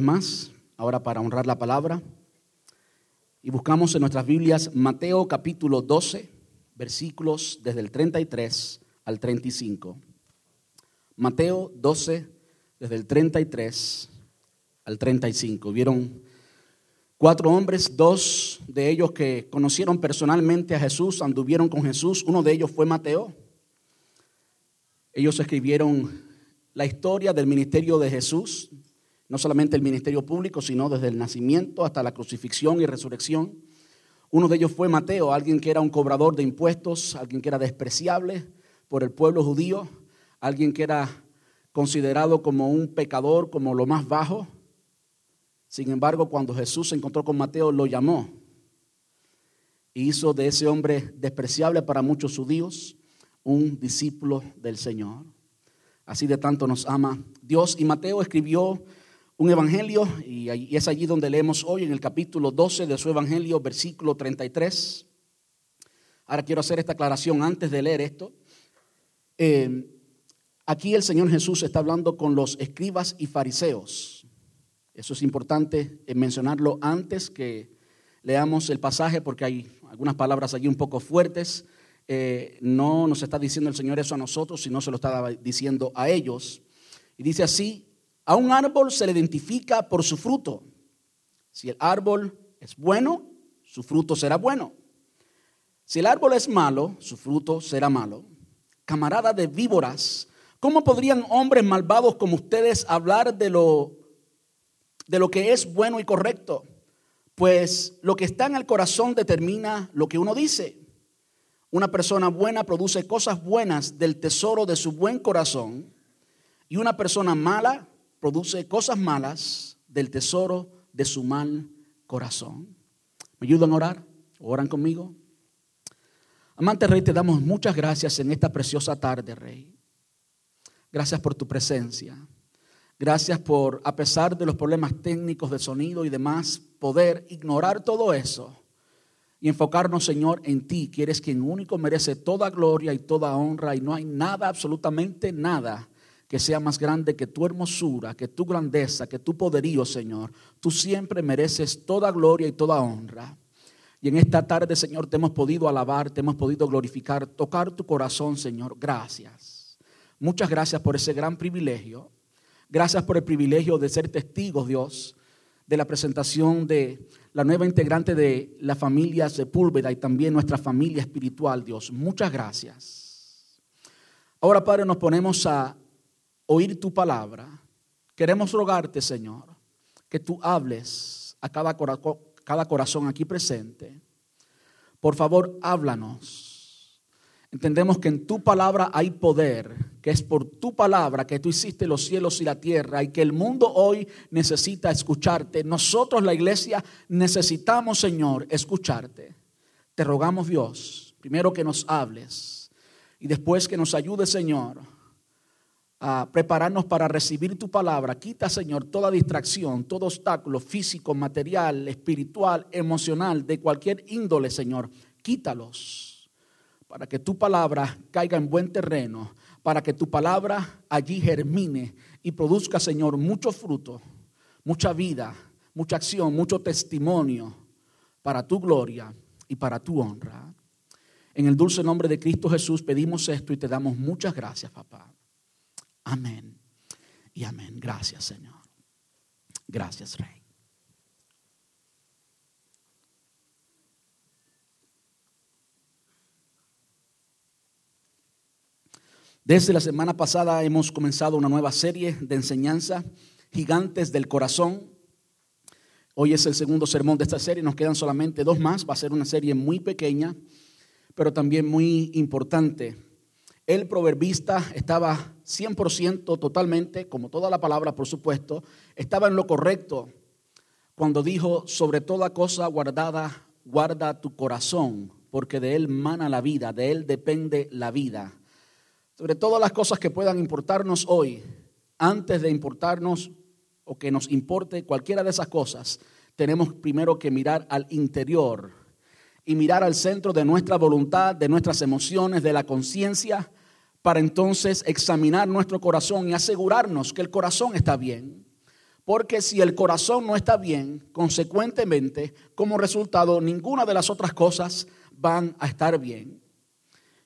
más, ahora para honrar la palabra. Y buscamos en nuestras Biblias Mateo capítulo 12, versículos desde el 33 al 35. Mateo 12, desde el 33 al 35. Vieron cuatro hombres, dos de ellos que conocieron personalmente a Jesús, anduvieron con Jesús. Uno de ellos fue Mateo. Ellos escribieron la historia del ministerio de Jesús, no solamente el ministerio público, sino desde el nacimiento hasta la crucifixión y resurrección. Uno de ellos fue Mateo, alguien que era un cobrador de impuestos, alguien que era despreciable por el pueblo judío, alguien que era considerado como un pecador, como lo más bajo. Sin embargo, cuando Jesús se encontró con Mateo, lo llamó y hizo de ese hombre despreciable para muchos judíos un discípulo del Señor. Así de tanto nos ama Dios. Y Mateo escribió un evangelio y es allí donde leemos hoy en el capítulo 12 de su evangelio, versículo 33. Ahora quiero hacer esta aclaración antes de leer esto. Eh, aquí el Señor Jesús está hablando con los escribas y fariseos. Eso es importante mencionarlo antes que leamos el pasaje porque hay algunas palabras allí un poco fuertes. Eh, no nos está diciendo el Señor eso a nosotros, sino se lo está diciendo a ellos. Y dice así, a un árbol se le identifica por su fruto. Si el árbol es bueno, su fruto será bueno. Si el árbol es malo, su fruto será malo. Camarada de víboras, ¿cómo podrían hombres malvados como ustedes hablar de lo, de lo que es bueno y correcto? Pues lo que está en el corazón determina lo que uno dice. Una persona buena produce cosas buenas del tesoro de su buen corazón y una persona mala produce cosas malas del tesoro de su mal corazón. ¿Me ayudan a orar? ¿Oran conmigo? Amante Rey, te damos muchas gracias en esta preciosa tarde, Rey. Gracias por tu presencia. Gracias por, a pesar de los problemas técnicos de sonido y demás, poder ignorar todo eso y enfocarnos, Señor, en ti, que eres quien único merece toda gloria y toda honra y no hay nada, absolutamente nada que sea más grande que tu hermosura, que tu grandeza, que tu poderío, Señor. Tú siempre mereces toda gloria y toda honra. Y en esta tarde, Señor, te hemos podido alabar, te hemos podido glorificar, tocar tu corazón, Señor. Gracias. Muchas gracias por ese gran privilegio. Gracias por el privilegio de ser testigos, Dios, de la presentación de la nueva integrante de la familia Sepúlveda y también nuestra familia espiritual, Dios. Muchas gracias. Ahora, Padre, nos ponemos a oír tu palabra, queremos rogarte, Señor, que tú hables a cada, cada corazón aquí presente. Por favor, háblanos. Entendemos que en tu palabra hay poder, que es por tu palabra que tú hiciste los cielos y la tierra y que el mundo hoy necesita escucharte. Nosotros, la iglesia, necesitamos, Señor, escucharte. Te rogamos, Dios, primero que nos hables y después que nos ayude, Señor, a prepararnos para recibir tu palabra. Quita, Señor, toda distracción, todo obstáculo físico, material, espiritual, emocional, de cualquier índole, Señor. Quítalos para que tu palabra caiga en buen terreno, para que tu palabra allí germine y produzca, Señor, mucho fruto, mucha vida, mucha acción, mucho testimonio para tu gloria y para tu honra. En el dulce nombre de Cristo Jesús pedimos esto y te damos muchas gracias, papá. Amén y amén. Gracias, Señor. Gracias, Rey. Desde la semana pasada hemos comenzado una nueva serie de enseñanza, Gigantes del Corazón. Hoy es el segundo sermón de esta serie, nos quedan solamente dos más, va a ser una serie muy pequeña, pero también muy importante. El proverbista estaba 100% totalmente, como toda la palabra por supuesto, estaba en lo correcto cuando dijo, sobre toda cosa guardada, guarda tu corazón, porque de él mana la vida, de él depende la vida. Sobre todas las cosas que puedan importarnos hoy, antes de importarnos o que nos importe cualquiera de esas cosas, tenemos primero que mirar al interior y mirar al centro de nuestra voluntad, de nuestras emociones, de la conciencia, para entonces examinar nuestro corazón y asegurarnos que el corazón está bien. Porque si el corazón no está bien, consecuentemente, como resultado, ninguna de las otras cosas van a estar bien.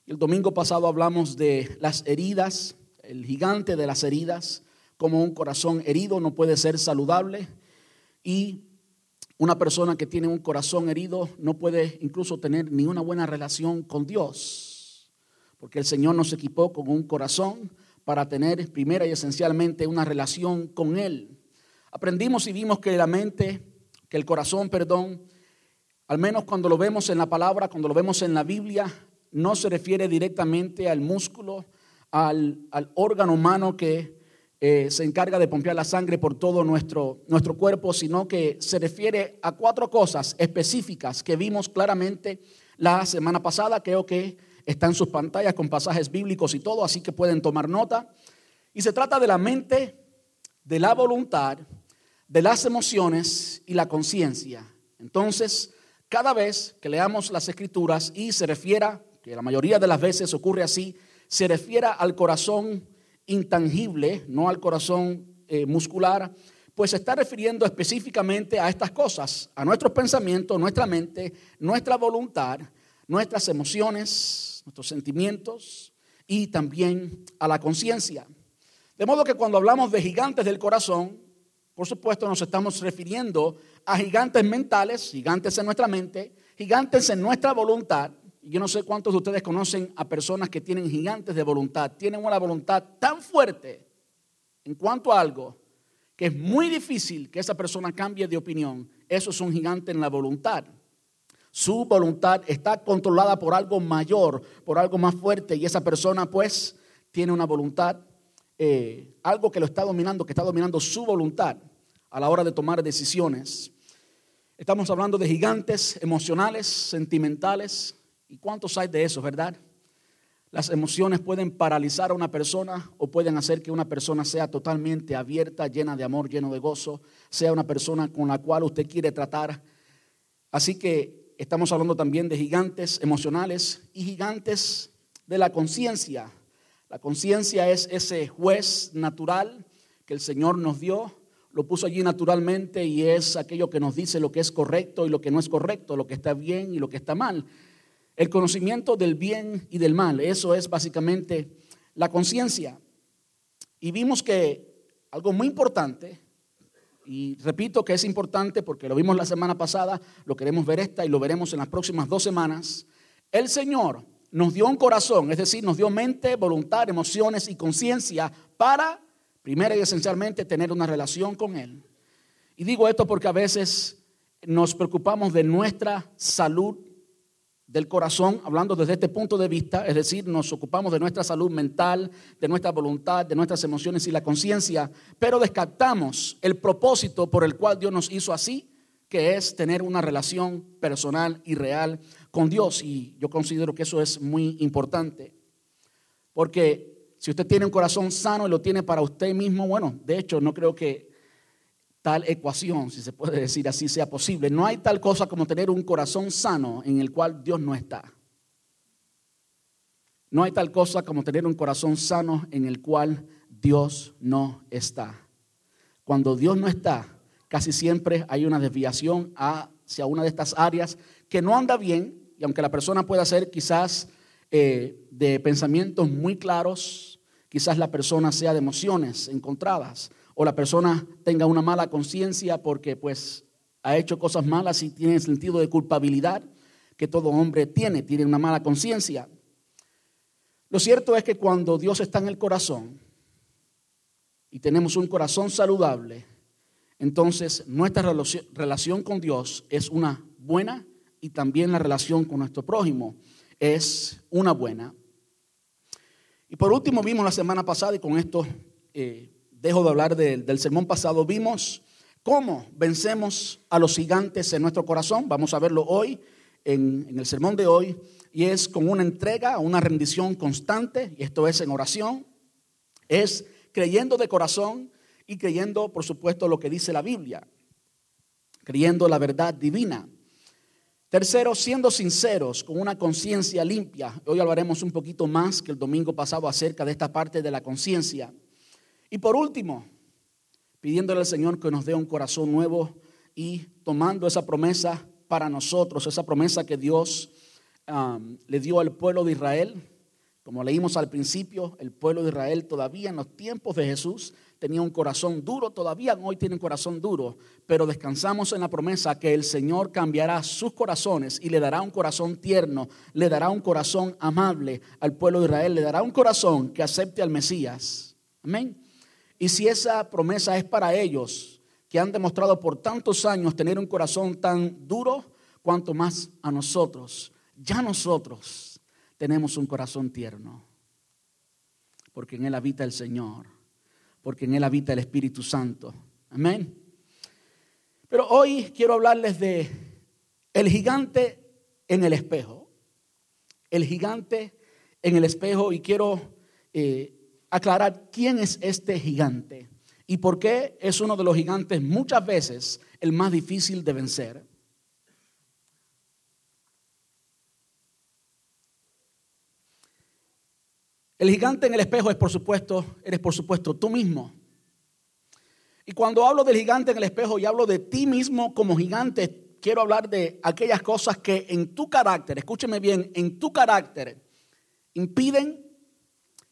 El domingo pasado hablamos de las heridas, el gigante de las heridas, como un corazón herido no puede ser saludable y una persona que tiene un corazón herido no puede incluso tener ni una buena relación con Dios, porque el Señor nos equipó con un corazón para tener primera y esencialmente una relación con Él. Aprendimos y vimos que la mente, que el corazón, perdón, al menos cuando lo vemos en la palabra, cuando lo vemos en la Biblia, no se refiere directamente al músculo, al, órgano humano que eh, se encarga de pompear la sangre por todo nuestro, nuestro cuerpo, sino que se refiere a cuatro cosas específicas que vimos claramente la semana pasada. Creo que está en sus pantallas con pasajes bíblicos y todo, así que pueden tomar nota. Y se trata de la mente, de la voluntad, de las emociones y la conciencia. Entonces, cada vez que leamos las escrituras y se refiera, que la mayoría de las veces ocurre así, se refiera al corazón intangible, no al corazón eh, muscular, pues se está refiriendo específicamente a estas cosas, a nuestros pensamientos, nuestra mente, nuestra voluntad, nuestras emociones, nuestros sentimientos y también a la conciencia. De modo que cuando hablamos de gigantes del corazón, por supuesto, nos estamos refiriendo a gigantes mentales, gigantes en nuestra mente, gigantes en nuestra voluntad. Yo no sé cuántos de ustedes conocen a personas que tienen gigantes de voluntad, tienen una voluntad tan fuerte en cuanto a algo que es muy difícil que esa persona cambie de opinión. Eso es un gigante en la voluntad. Su voluntad está controlada por algo mayor, por algo más fuerte, y esa persona pues tiene una voluntad, eh, algo que lo está dominando, que está dominando su voluntad a la hora de tomar decisiones. Estamos hablando de gigantes emocionales, sentimentales. ¿Y cuántos hay de esos, verdad? Las emociones pueden paralizar a una persona o pueden hacer que una persona sea totalmente abierta, llena de amor, lleno de gozo, sea una persona con la cual usted quiere tratar. Así que estamos hablando también de gigantes emocionales y gigantes de la conciencia. La conciencia es ese juez natural que el Señor nos dio lo puso allí naturalmente y es aquello que nos dice lo que es correcto y lo que no es correcto, lo que está bien y lo que está mal. El conocimiento del bien y del mal, eso es básicamente la conciencia. Y vimos que algo muy importante, y repito que es importante porque lo vimos la semana pasada, lo queremos ver esta y lo veremos en las próximas dos semanas, el Señor nos dio un corazón, es decir, nos dio mente, voluntad, emociones y conciencia para Primero y esencialmente tener una relación con Él. Y digo esto porque a veces nos preocupamos de nuestra salud del corazón, hablando desde este punto de vista, es decir, nos ocupamos de nuestra salud mental, de nuestra voluntad, de nuestras emociones y la conciencia, pero descartamos el propósito por el cual Dios nos hizo así, que es tener una relación personal y real con Dios. Y yo considero que eso es muy importante, porque si usted tiene un corazón sano y lo tiene para usted mismo, bueno, de hecho no creo que tal ecuación, si se puede decir así, sea posible. No hay tal cosa como tener un corazón sano en el cual Dios no está. No hay tal cosa como tener un corazón sano en el cual Dios no está. Cuando Dios no está, casi siempre hay una desviación hacia una de estas áreas que no anda bien, y aunque la persona pueda ser quizás eh, de pensamientos muy claros, quizás la persona sea de emociones encontradas, o la persona tenga una mala conciencia porque pues ha hecho cosas malas y tiene el sentido de culpabilidad que todo hombre tiene, tiene una mala conciencia. Lo cierto es que cuando Dios está en el corazón y tenemos un corazón saludable, entonces nuestra relación con Dios es una buena y también la relación con nuestro prójimo es una buena. Y por último vimos la semana pasada, y con esto eh, dejo de hablar del sermón pasado, vimos cómo vencemos a los gigantes en nuestro corazón. Vamos a verlo hoy, en, en el sermón de hoy, y es con una entrega, una rendición constante, y esto es en oración, es creyendo de corazón y creyendo, por supuesto, lo que dice la Biblia, creyendo la verdad divina. Tercero, siendo sinceros, con una conciencia limpia. Hoy hablaremos un poquito más que el domingo pasado acerca de esta parte de la conciencia. Y por último, pidiéndole al Señor que nos dé un corazón nuevo y tomando esa promesa para nosotros, esa promesa que Dios um, le dio al pueblo de Israel. Como leímos al principio, el pueblo de Israel todavía en los tiempos de Jesús tenía un corazón duro, todavía hoy tiene un corazón duro, pero descansamos en la promesa que el Señor cambiará sus corazones y le dará un corazón tierno, le dará un corazón amable al pueblo de Israel, le dará un corazón que acepte al Mesías. Amén. Y si esa promesa es para ellos, que han demostrado por tantos años tener un corazón tan duro, cuanto más a nosotros, ya nosotros tenemos un corazón tierno, porque en Él habita el Señor porque en Él habita el Espíritu Santo. Amén. Pero hoy quiero hablarles de el gigante en el espejo. El gigante en el espejo y quiero eh, aclarar quién es este gigante y por qué es uno de los gigantes muchas veces el más difícil de vencer. El gigante en el espejo es por supuesto, eres por supuesto tú mismo. Y cuando hablo del gigante en el espejo y hablo de ti mismo como gigante, quiero hablar de aquellas cosas que en tu carácter, escúcheme bien, en tu carácter impiden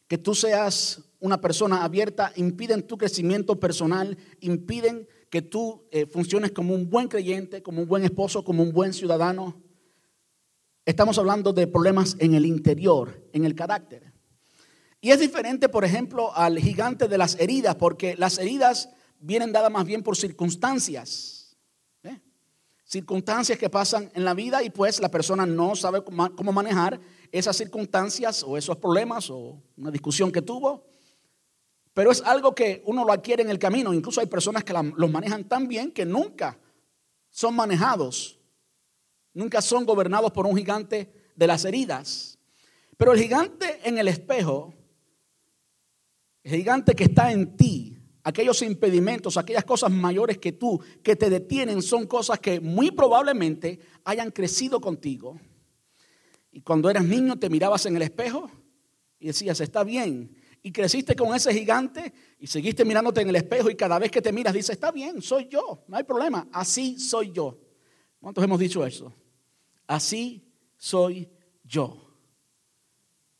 que tú seas una persona abierta, impiden tu crecimiento personal, impiden que tú eh, funciones como un buen creyente, como un buen esposo, como un buen ciudadano. Estamos hablando de problemas en el interior, en el carácter. Y es diferente, por ejemplo, al gigante de las heridas, porque las heridas vienen dadas más bien por circunstancias. Circunstancias que pasan en la vida y pues la persona no sabe cómo manejar esas circunstancias o esos problemas o una discusión que tuvo. Pero es algo que uno lo adquiere en el camino. Incluso hay personas que los manejan tan bien que nunca son manejados, nunca son gobernados por un gigante de las heridas. Pero el gigante en el espejo el gigante que está en ti, aquellos impedimentos, aquellas cosas mayores que tú, que te detienen, son cosas que muy probablemente hayan crecido contigo. Y cuando eras niño te mirabas en el espejo y decías, está bien. Y creciste con ese gigante y seguiste mirándote en el espejo y cada vez que te miras dices, está bien, soy yo, no hay problema, así soy yo. ¿Cuántos hemos dicho eso? Así soy yo.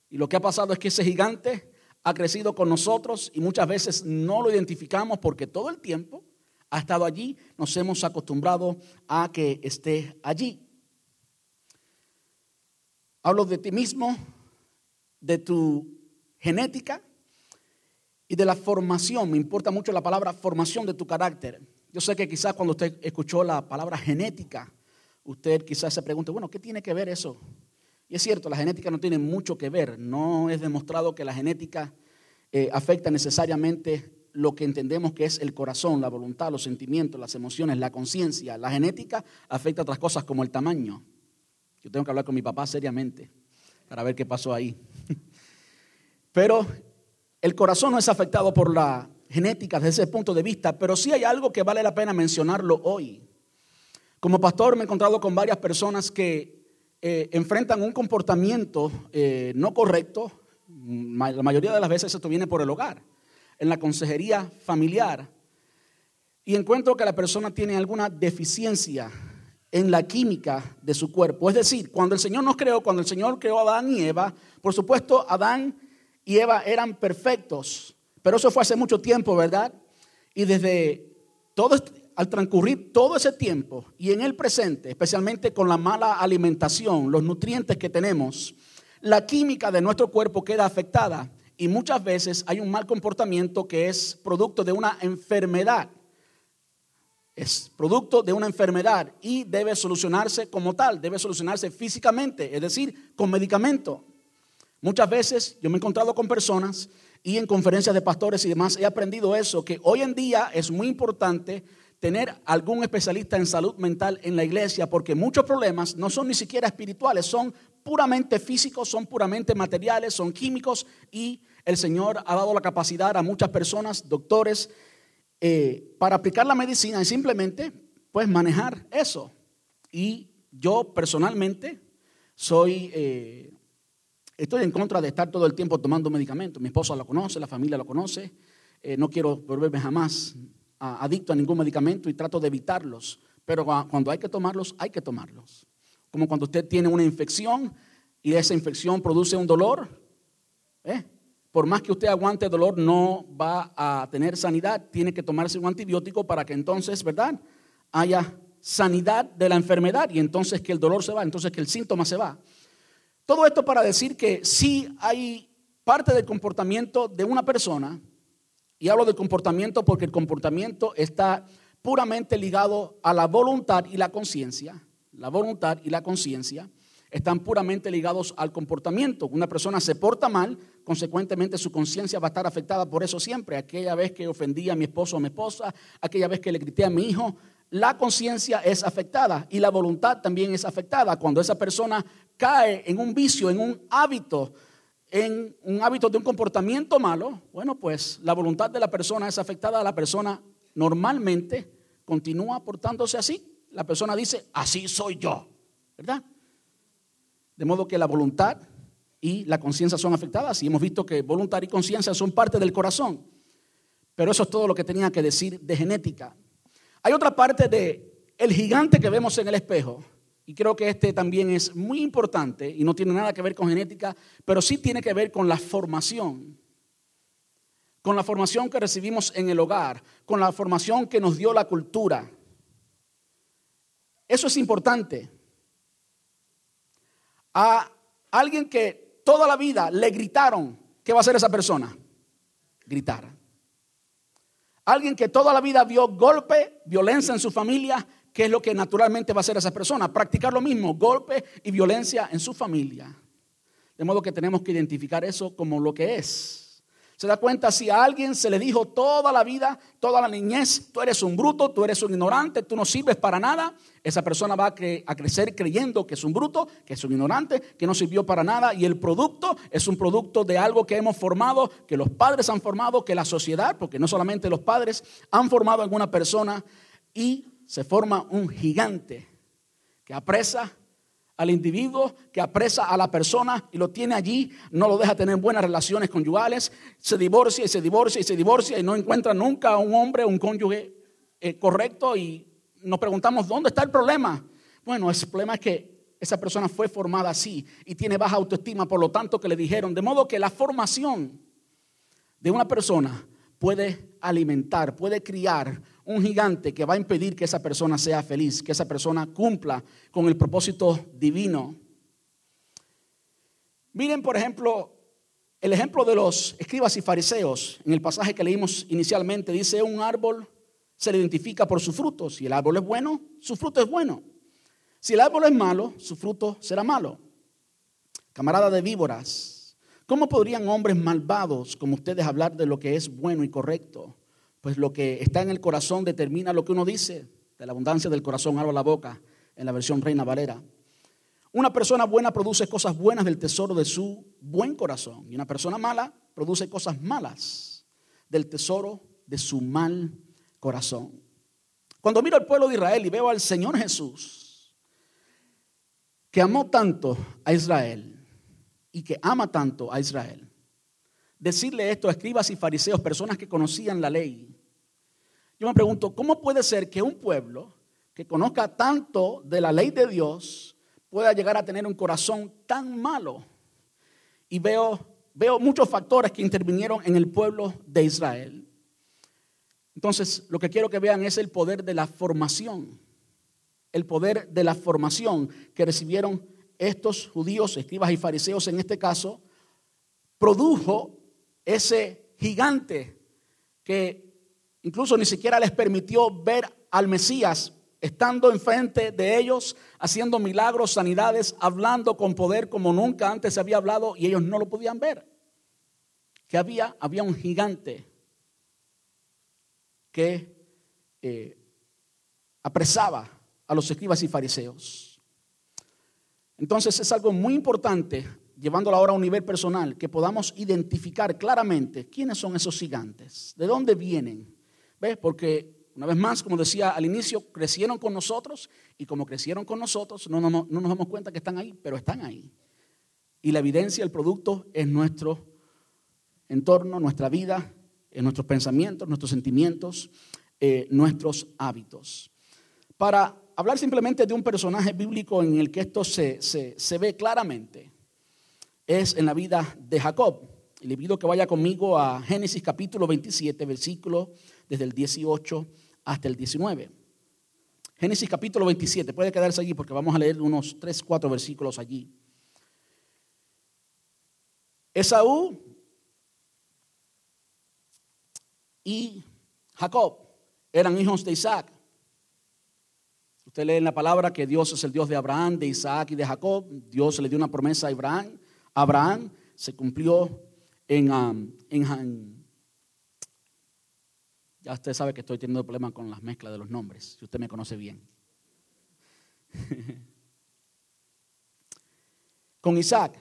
Y lo que ha pasado es que ese gigante ha crecido con nosotros y muchas veces no lo identificamos porque todo el tiempo ha estado allí, nos hemos acostumbrado a que esté allí. Hablo de ti mismo, de tu genética y de la formación. Me importa mucho la palabra formación de tu carácter. Yo sé que quizás cuando usted escuchó la palabra genética, usted quizás se pregunte, bueno, ¿qué tiene que ver eso y es cierto, la genética no tiene mucho que ver. No es demostrado que la genética eh, afecta necesariamente lo que entendemos que es el corazón, la voluntad, los sentimientos, las emociones, la conciencia. La genética afecta otras cosas como el tamaño. Yo tengo que hablar con mi papá seriamente para ver qué pasó ahí. Pero el corazón no es afectado por la genética desde ese punto de vista, pero sí hay algo que vale la pena mencionarlo hoy. Como pastor me he encontrado con varias personas que eh, enfrentan un comportamiento eh, no correcto, la mayoría de las veces esto viene por el hogar, en la consejería familiar, y encuentro que la persona tiene alguna deficiencia en la química de su cuerpo. Es decir, cuando el Señor nos creó, cuando el Señor creó a Adán y Eva, por supuesto, Adán y Eva eran perfectos, pero eso fue hace mucho tiempo, ¿verdad? Y desde todo al transcurrir todo ese tiempo y en el presente, especialmente con la mala alimentación, los nutrientes que tenemos, la química de nuestro cuerpo queda afectada y muchas veces hay un mal comportamiento que es producto de una enfermedad. Es producto de una enfermedad y debe solucionarse como tal, debe solucionarse físicamente, es decir, con medicamento. Muchas veces yo me he encontrado con personas y en conferencias de pastores y demás he aprendido eso, que hoy en día es muy importante tener algún especialista en salud mental en la iglesia, porque muchos problemas no son ni siquiera espirituales, son puramente físicos, son puramente materiales, son químicos y el Señor ha dado la capacidad a muchas personas, doctores, eh, para aplicar la medicina y simplemente pues manejar eso. Y yo personalmente soy, eh, estoy en contra de estar todo el tiempo tomando medicamentos. Mi esposa lo conoce, la familia lo conoce. Eh, no quiero volverme jamás adicto a ningún medicamento y trato de evitarlos, pero cuando hay que tomarlos, hay que tomarlos. Como cuando usted tiene una infección y esa infección produce un dolor, ¿eh? por más que usted aguante el dolor, no va a tener sanidad, tiene que tomarse un antibiótico para que entonces, ¿verdad?, haya sanidad de la enfermedad y entonces que el dolor se va, entonces que el síntoma se va. Todo esto para decir que sí hay parte del comportamiento de una persona, y hablo de comportamiento porque el comportamiento está puramente ligado a la voluntad y la conciencia. La voluntad y la conciencia están puramente ligados al comportamiento. Una persona se porta mal, consecuentemente su conciencia va a estar afectada por eso siempre. Aquella vez que ofendí a mi esposo o a mi esposa, aquella vez que le grité a mi hijo, la conciencia es afectada y la voluntad también es afectada. Cuando esa persona cae en un vicio, en un hábito, en un hábito de un comportamiento malo, bueno, pues la voluntad de la persona es afectada. La persona normalmente continúa portándose así. La persona dice, así soy yo, ¿verdad? De modo que la voluntad y la conciencia son afectadas y hemos visto que voluntad y conciencia son parte del corazón. Pero eso es todo lo que tenía que decir de genética. Hay otra parte de el gigante que vemos en el espejo, y creo que este también es muy importante y no tiene nada que ver con genética, pero sí tiene que ver con la formación. Con la formación que recibimos en el hogar, con la formación que nos dio la cultura. Eso es importante. A alguien que toda la vida le gritaron, ¿qué va a hacer esa persona? Gritar. Alguien que toda la vida vio golpe, violencia en su familia, ¿qué es lo que naturalmente va a hacer esa persona? Practicar lo mismo, golpe y violencia en su familia. De modo que tenemos que identificar eso como lo que es. Se da cuenta si a alguien se le dijo toda la vida, toda la niñez, tú eres un bruto, tú eres un ignorante, tú no sirves para nada, esa persona va a, a, crecer creyendo que es un bruto, que es un ignorante, que no sirvió para nada y el producto es un producto de algo que hemos formado, que los padres han formado, que la sociedad, porque no solamente los padres han formado en una persona y se forma un gigante que apresa al individuo que apresa a la persona y lo tiene allí, no lo deja tener buenas relaciones conyugales, se divorcia y se divorcia y se divorcia y no encuentra nunca un hombre, un cónyuge eh, correcto y nos preguntamos, ¿dónde está el problema? Bueno, el problema es que esa persona fue formada así y tiene baja autoestima, por lo tanto que le dijeron, de modo que la formación de una persona puede alimentar, puede criar un gigante que va a impedir que esa persona sea feliz, que esa persona cumpla con el propósito divino. Miren, por ejemplo, el ejemplo de los escribas y fariseos. En el pasaje que leímos inicialmente dice, un árbol se le identifica por su fruto. Si el árbol es bueno, su fruto es bueno. Si el árbol es malo, su fruto será malo. Camarada de víboras, ¿cómo podrían hombres malvados como ustedes hablar de lo que es bueno y correcto? pues lo que está en el corazón determina lo que uno dice. De la abundancia del corazón habla la boca, en la versión Reina Valera. Una persona buena produce cosas buenas del tesoro de su buen corazón. Y una persona mala produce cosas malas del tesoro de su mal corazón. Cuando miro al pueblo de Israel y veo al Señor Jesús, que amó tanto a Israel y que ama tanto a Israel, decirle esto a escribas y fariseos, personas que conocían la ley. Yo me pregunto, ¿cómo puede ser que un pueblo que conozca tanto de la ley de Dios pueda llegar a tener un corazón tan malo? Y veo, veo muchos factores que intervinieron en el pueblo de Israel. Entonces, lo que quiero que vean es el poder de la formación. El poder de la formación que recibieron estos judíos, escribas y fariseos en este caso, produjo ese gigante que incluso ni siquiera les permitió ver al Mesías estando enfrente de ellos, haciendo milagros, sanidades, hablando con poder como nunca antes se había hablado y ellos no lo podían ver. Que había, había un gigante que eh, apresaba a los escribas y fariseos. Entonces es algo muy importante llevándolo ahora a un nivel personal, que podamos identificar claramente quiénes son esos gigantes, de dónde vienen. ¿Ves? Porque, una vez más, como decía al inicio, crecieron con nosotros y como crecieron con nosotros, no, no, no nos damos cuenta que están ahí, pero están ahí. Y la evidencia, el producto es nuestro entorno, nuestra vida, en nuestros pensamientos, nuestros sentimientos. eh, nuestros hábitos. Para hablar simplemente de un personaje bíblico en el que esto se, se ve claramente, es en la vida de Jacob. Y le pido que vaya conmigo a Génesis capítulo 27, versículo desde el 18 hasta el 19. Génesis capítulo 27, puede quedarse allí porque vamos a leer unos 3, 4 versículos allí. Esaú y Jacob eran hijos de Isaac. Usted lee en la palabra que Dios es el Dios de Abraham, de Isaac y de Jacob. Dios le dio una promesa a Abraham. Abraham se cumplió en, um, en, ya usted sabe que estoy teniendo problemas con las mezclas de los nombres, si usted me conoce bien. con Isaac.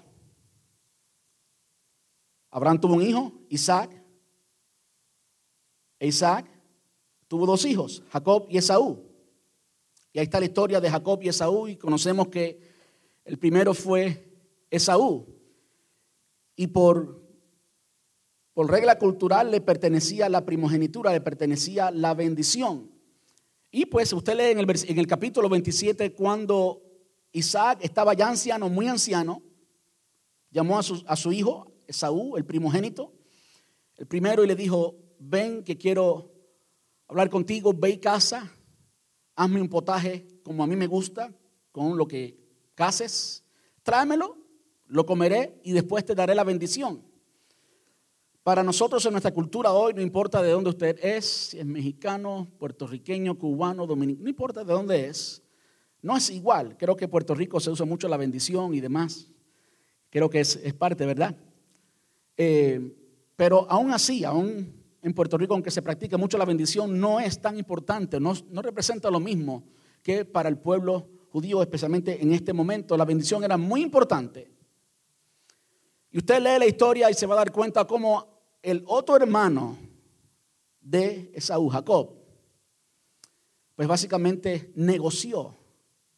Abraham tuvo un hijo, Isaac. E Isaac tuvo dos hijos, Jacob y Esaú. Y ahí está la historia de Jacob y Esaú y conocemos que el primero fue Esaú. Y por por regla cultural le pertenecía la primogenitura, le pertenecía la bendición. Y pues usted lee en el, en el capítulo 27 cuando Isaac estaba ya anciano, muy anciano, llamó a su, a su hijo, Esaú, el primogénito, el primero, y le dijo, ven que quiero hablar contigo, ve y casa, hazme un potaje como a mí me gusta, con lo que cases, tráemelo, lo comeré y después te daré la bendición. Para nosotros en nuestra cultura hoy, no importa de dónde usted es, si es mexicano, puertorriqueño, cubano, dominicano, no importa de dónde es, no es igual. Creo que en Puerto Rico se usa mucho la bendición y demás. Creo que es, parte, ¿verdad? Eh, pero aún así, aún en Puerto Rico, aunque se practique mucho la bendición, no es tan importante, no, no representa lo mismo que para el pueblo judío, especialmente en este momento. La bendición era muy importante. Y usted lee la historia y se va a dar cuenta cómo el otro hermano de Esaú, Jacob, pues básicamente negoció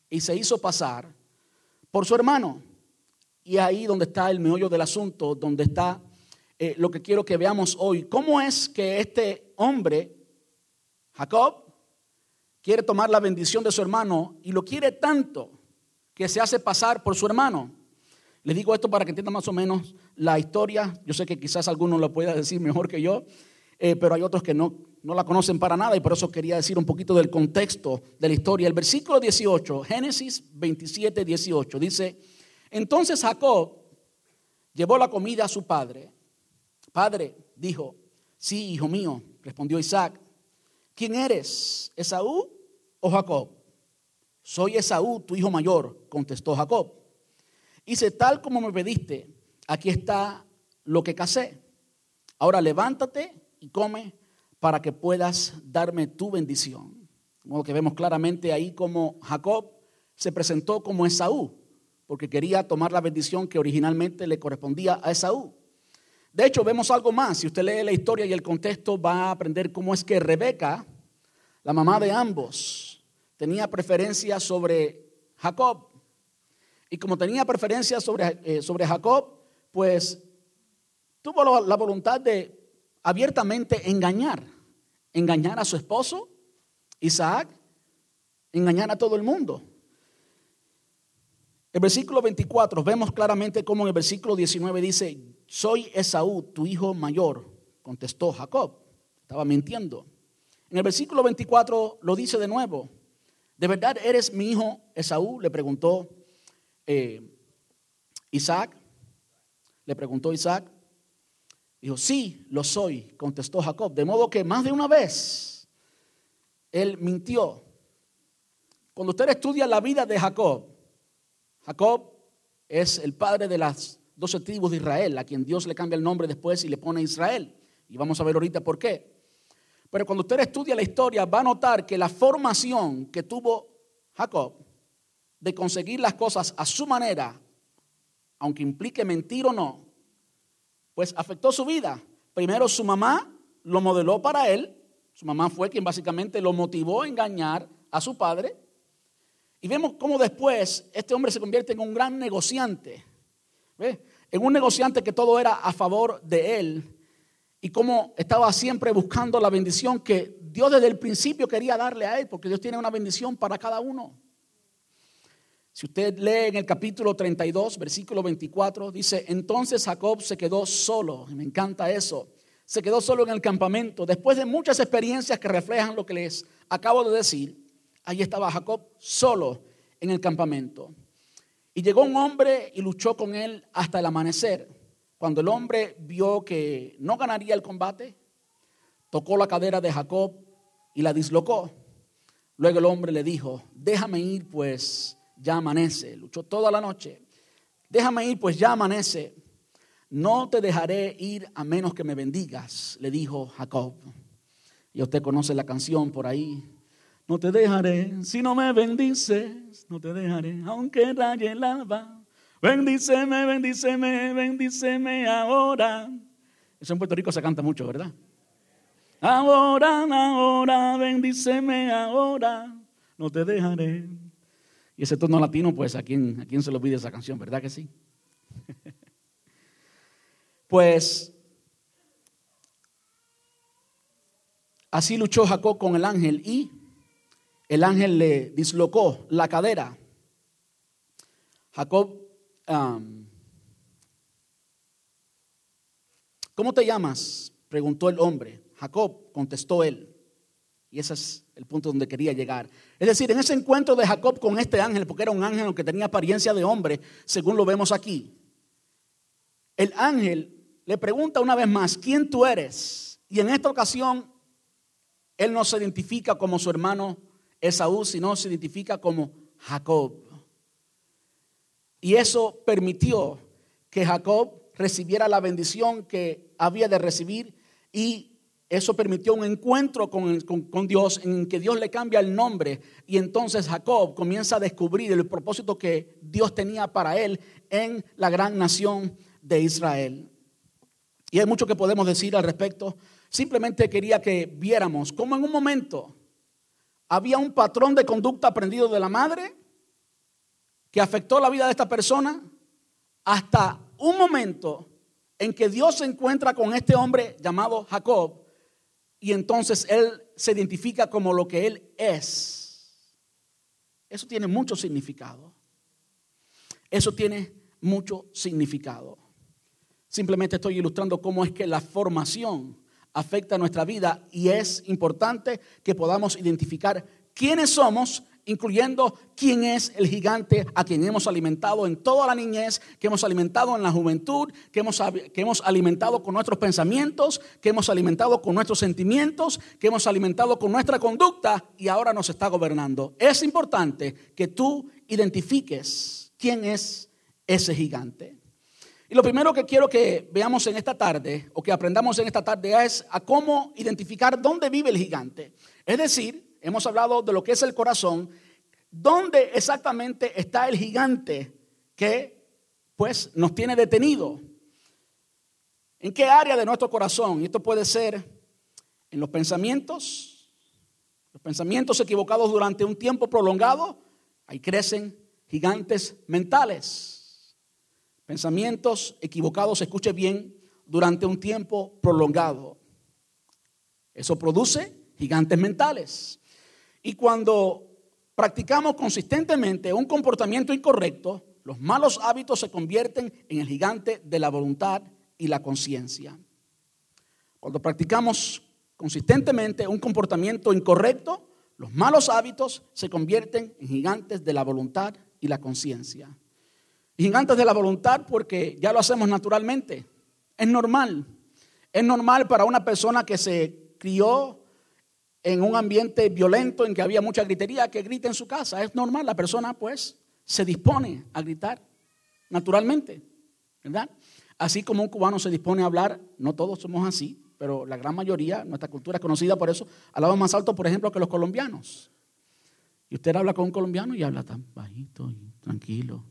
y se hizo pasar por su hermano. Y ahí donde está el meollo del asunto, donde está eh, lo que quiero que veamos hoy. ¿Cómo es que este hombre, Jacob, quiere tomar la bendición de su hermano y lo quiere tanto que se hace pasar por su hermano? Les digo esto para que entiendan más o menos la historia. Yo sé que quizás alguno lo pueda decir mejor que yo, eh, pero hay otros que no, no la conocen para nada y por eso quería decir un poquito del contexto de la historia. El versículo 18, Génesis 27, 18, dice, entonces Jacob llevó la comida a su padre. Padre, dijo, sí, hijo mío, respondió Isaac, ¿quién eres? ¿Esaú o Jacob? Soy Esaú, tu hijo mayor, contestó Jacob. Dice, tal como me pediste, aquí está lo que casé. Ahora levántate y come para que puedas darme tu bendición. Como que vemos claramente ahí como Jacob se presentó como Esaú, porque quería tomar la bendición que originalmente le correspondía a Esaú. De hecho, vemos algo más. Si usted lee la historia y el contexto, va a aprender cómo es que Rebeca, la mamá de ambos, tenía preferencia sobre Jacob. Y como tenía preferencia sobre, eh, sobre Jacob, pues tuvo la voluntad de abiertamente engañar, engañar a su esposo, Isaac, engañar a todo el mundo. El versículo 24, vemos claramente cómo en el versículo 19 dice, soy Esaú, tu hijo mayor, contestó Jacob, estaba mintiendo. En el versículo 24 lo dice de nuevo, ¿de verdad eres mi hijo Esaú? Le preguntó eh, Isaac, le preguntó Isaac, dijo, sí, lo soy, contestó Jacob. De modo que más de una vez él mintió. Cuando usted estudia la vida de Jacob, Jacob es el padre de las doce tribus de Israel, a quien Dios le cambia el nombre después y le pone Israel. Y vamos a ver ahorita por qué. Pero cuando usted estudia la historia, va a notar que la formación que tuvo Jacob de conseguir las cosas a su manera, aunque implique mentir o no, pues afectó su vida. Primero su mamá lo modeló para él, su mamá fue quien básicamente lo motivó a engañar a su padre. Y vemos cómo después este hombre se convierte en un gran negociante, en un negociante que todo era a favor de él. y cómo estaba siempre buscando la bendición que Dios desde el principio quería darle a él, porque Dios tiene una bendición para cada uno. Si usted lee en el capítulo 32, versículo 24, dice, entonces Jacob se quedó solo, y me encanta eso, se quedó solo en el campamento, después de muchas experiencias que reflejan lo que les acabo de decir, ahí estaba Jacob solo en el campamento. Y llegó un hombre y luchó con él hasta el amanecer. Cuando el hombre vio que no ganaría el combate, tocó la cadera de Jacob y la dislocó. Luego el hombre le dijo, déjame ir pues ya amanece. Luchó toda la noche. Déjame ir pues ya amanece. No te dejaré ir a menos que me bendigas, le dijo Jacob. Y usted conoce la canción por ahí. No te dejaré si no me bendices, no te dejaré aunque raye el alba. Bendíceme, bendíceme, bendíceme ahora. Eso en Puerto Rico se canta mucho, ¿verdad? Ahora, ahora, bendíceme ahora, no te dejaré. Y ese tono latino, pues, ¿a quién, a quién se lo pide esa canción? ¿Verdad que sí? pues, así luchó Jacob con el ángel y el ángel le dislocó la cadera. Jacob ¿Cómo te llamas? preguntó el hombre. Jacob, contestó él. Y ese es el punto donde quería llegar. Es decir, en ese encuentro de Jacob con este ángel, porque era un ángel que tenía apariencia de hombre, según lo vemos aquí, el ángel le pregunta una vez más, ¿quién tú eres? Y en esta ocasión, él no se identifica como su hermano Esaú, sino se identifica como Jacob. Y eso permitió que Jacob recibiera la bendición que había de recibir y eso permitió un encuentro con, con, Dios en que Dios le cambia el nombre y entonces Jacob comienza a descubrir el propósito que Dios tenía para él en la gran nación de Israel. Y hay mucho que podemos decir al respecto. Simplemente quería que viéramos cómo en un momento había un patrón de conducta aprendido de la madre que afectó la vida de esta persona hasta un momento en que Dios se encuentra con este hombre llamado Jacob y entonces él se identifica como lo que él es. Eso tiene mucho significado. Eso tiene mucho significado. Simplemente estoy ilustrando cómo es que la formación afecta nuestra vida y es importante que podamos identificar quiénes somos incluyendo quién es el gigante a quien hemos alimentado en toda la niñez, que hemos alimentado en la juventud, que hemos, que hemos alimentado con nuestros pensamientos, que hemos alimentado con nuestros sentimientos, que hemos alimentado con nuestra conducta y ahora nos está gobernando. Es importante que tú identifiques quién es ese gigante. Y lo primero que quiero que veamos en esta tarde, o que aprendamos en esta tarde, es a cómo identificar dónde vive el gigante. Es decir, hemos hablado de lo que es el corazón, ¿dónde exactamente está el gigante que pues nos tiene detenido? ¿En qué área de nuestro corazón? Y esto puede ser en los pensamientos, los pensamientos equivocados durante un tiempo prolongado, ahí crecen gigantes mentales. Pensamientos equivocados, escuche bien, durante un tiempo prolongado. Eso produce gigantes mentales. Y cuando practicamos consistentemente un comportamiento incorrecto, los malos hábitos se convierten en el gigante de la voluntad y la conciencia. Cuando practicamos consistentemente un comportamiento incorrecto, los malos hábitos se convierten en gigantes de la voluntad y la conciencia. Gigantes de la voluntad porque ya lo hacemos naturalmente. Es normal. Es normal para una persona que se crió en un ambiente violento en que había mucha gritería, que grite en su casa. Es normal, la persona pues se dispone a gritar naturalmente, ¿verdad? Así como un cubano se dispone a hablar, no todos somos así, pero la gran mayoría, nuestra cultura es conocida por eso, hablamos más alto, por ejemplo, que los colombianos. Y usted habla con un colombiano y habla tan bajito y tranquilo.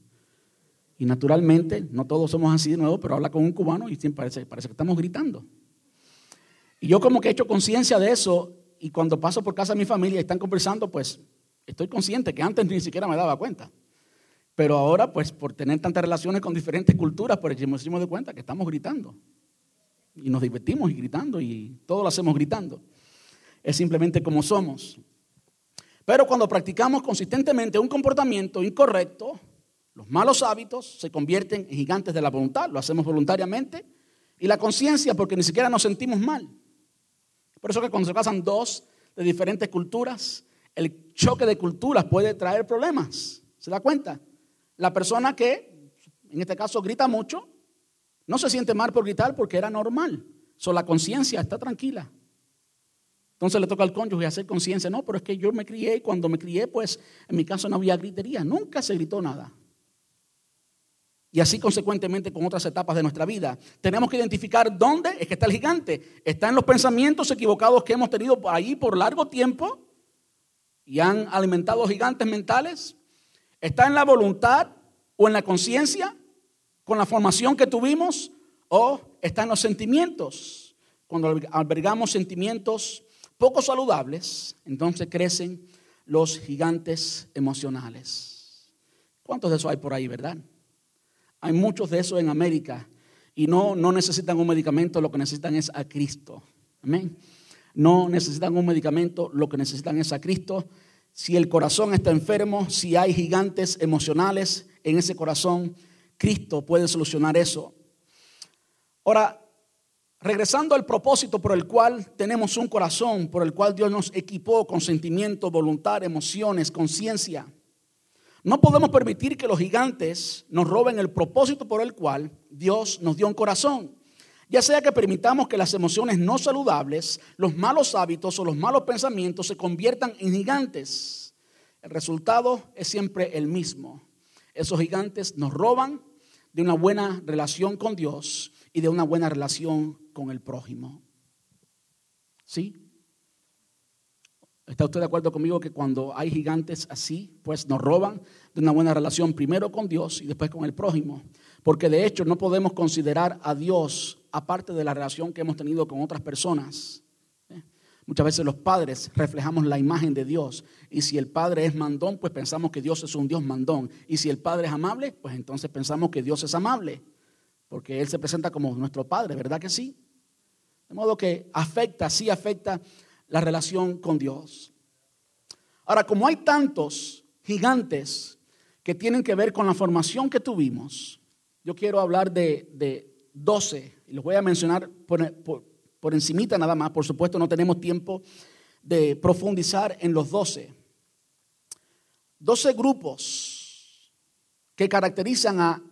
Y naturalmente, no todos somos así de nuevo, pero habla con un cubano y siempre parece, parece que estamos gritando. Y yo como que he hecho conciencia de eso y cuando paso por casa de mi familia y están conversando, pues estoy consciente que antes ni siquiera me daba cuenta. Pero ahora, pues por tener tantas relaciones con diferentes culturas, pues nos dimos de cuenta que estamos gritando. y nos divertimos y gritando y todo lo hacemos gritando. Es simplemente como somos. Pero cuando practicamos consistentemente un comportamiento incorrecto, los malos hábitos se convierten en gigantes de la voluntad, lo hacemos voluntariamente, y la conciencia porque ni siquiera nos sentimos mal. Por eso que cuando se casan dos de diferentes culturas, el choque de culturas puede traer problemas. ¿Se da cuenta? La persona que, en este caso, grita mucho, no se siente mal por gritar porque era normal. So, la conciencia está tranquila. Entonces le toca al cónyuge hacer conciencia. No, pero es que yo me crié y cuando me crié, pues en mi caso no había gritería. Nunca se gritó nada. Y así consecuentemente con otras etapas de nuestra vida. Tenemos que identificar dónde es que está el gigante. Está en los pensamientos equivocados que hemos tenido ahí por largo tiempo y han alimentado gigantes mentales. Está en la voluntad o en la conciencia con la formación que tuvimos o está en los sentimientos. Cuando albergamos sentimientos poco saludables, entonces crecen los gigantes emocionales. ¿Cuántos de esos hay por ahí, verdad? Hay muchos de esos en América y no, no necesitan un medicamento, lo que necesitan es a Cristo. Amén. No necesitan un medicamento, lo que necesitan es a Cristo. Si el corazón está enfermo, si hay gigantes emocionales en ese corazón, Cristo puede solucionar eso. Ahora, regresando al propósito por el cual tenemos un corazón, por el cual Dios nos equipó con sentimiento, voluntad, emociones, conciencia. No podemos permitir que los gigantes nos roben el propósito por el cual Dios nos dio un corazón. Ya sea que permitamos que las emociones no saludables, los malos hábitos o los malos pensamientos se conviertan en gigantes. El resultado es siempre el mismo. Esos gigantes nos roban de una buena relación con Dios y de una buena relación con el prójimo. ¿Sí? ¿Está usted de acuerdo conmigo que cuando hay gigantes así, pues nos roban de una buena relación primero con Dios y después con el prójimo? Porque de hecho no podemos considerar a Dios aparte de la relación que hemos tenido con otras personas. ¿eh? Muchas veces los padres reflejamos la imagen de Dios y si el padre es mandón, pues pensamos que Dios es un Dios mandón. Y si el padre es amable, pues entonces pensamos que Dios es amable, porque Él se presenta como nuestro padre, ¿verdad que sí? De modo que afecta, sí afecta la relación con Dios. Ahora, como hay tantos gigantes que tienen que ver con la formación que tuvimos, yo quiero hablar de, de 12, y los voy a mencionar por, por, encimita nada más, por supuesto no tenemos tiempo de profundizar en los 12. 12 grupos que caracterizan a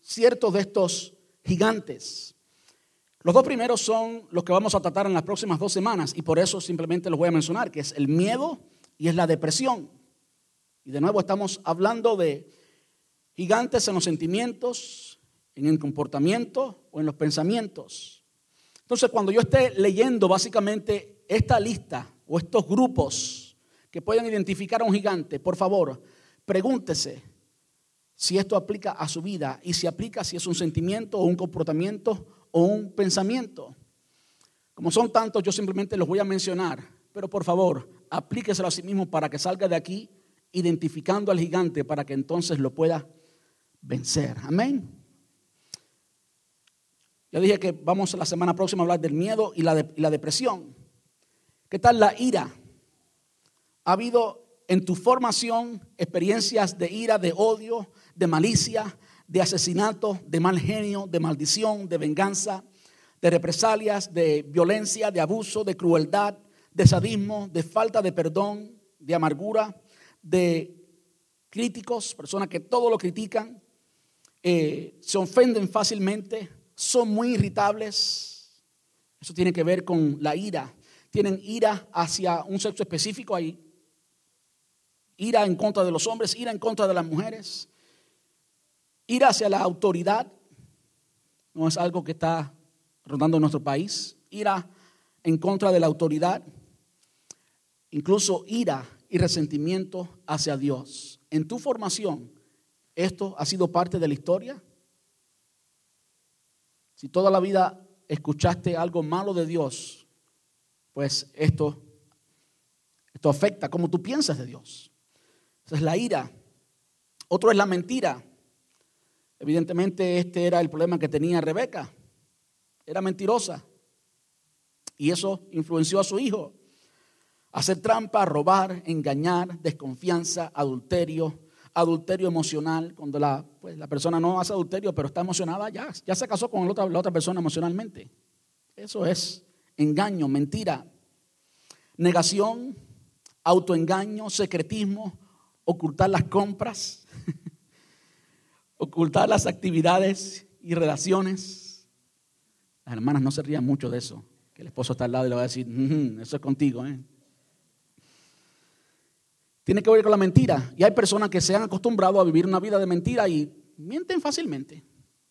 ciertos de estos gigantes. Los dos primeros son los que vamos a tratar en las próximas dos semanas y por eso simplemente los voy a mencionar, que es el miedo y es la depresión. Y de nuevo estamos hablando de gigantes en los sentimientos, en el comportamiento o en los pensamientos. Entonces, cuando yo esté leyendo básicamente esta lista o estos grupos que pueden identificar a un gigante, por favor, pregúntese si esto aplica a su vida y si aplica si es un sentimiento o un comportamiento o un pensamiento. Como son tantos, yo simplemente los voy a mencionar, pero por favor, aplíqueselo a sí mismo para que salga de aquí identificando al gigante para que entonces lo pueda vencer. Amén. Ya dije que vamos la semana próxima a hablar del miedo y la, y la depresión. ¿Qué tal la ira? ¿Ha habido en tu formación experiencias de ira, de odio, de malicia, de asesinato, de mal genio, de maldición, de venganza, de represalias, de violencia, de abuso, de crueldad, de sadismo, de falta de perdón, de amargura, de críticos, personas que todo lo critican, eh, se ofenden fácilmente, son muy irritables. Eso tiene que ver con la ira. Tienen ira hacia un sexo específico ahí. Ira en contra de los hombres, ira en contra de las mujeres Ir hacia la autoridad no es algo que está rondando nuestro país. Ira en contra de la autoridad, incluso ira y resentimiento hacia Dios. En tu formación, ¿esto ha sido parte de la historia? Si toda la vida escuchaste algo malo de Dios, pues esto, esto afecta cómo tú piensas de Dios. Esa es la ira. Otro es la mentira. Evidentemente este era el problema que tenía Rebeca. Era mentirosa. Y eso influenció a su hijo. Hacer trampa, robar, engañar, desconfianza, adulterio, adulterio emocional. Cuando la, pues, la persona no hace adulterio, pero está emocionada, ya, ya se casó con otra, la otra persona emocionalmente. Eso es engaño, mentira, negación, autoengaño, secretismo, ocultar las compras, ocultar las actividades y relaciones. Las hermanas no se rían mucho de eso, que el esposo está al lado y le va a decir, eso es contigo. ¿eh? Tiene que ver con la mentira. Y hay personas que se han acostumbrado a vivir una vida de mentira y mienten fácilmente.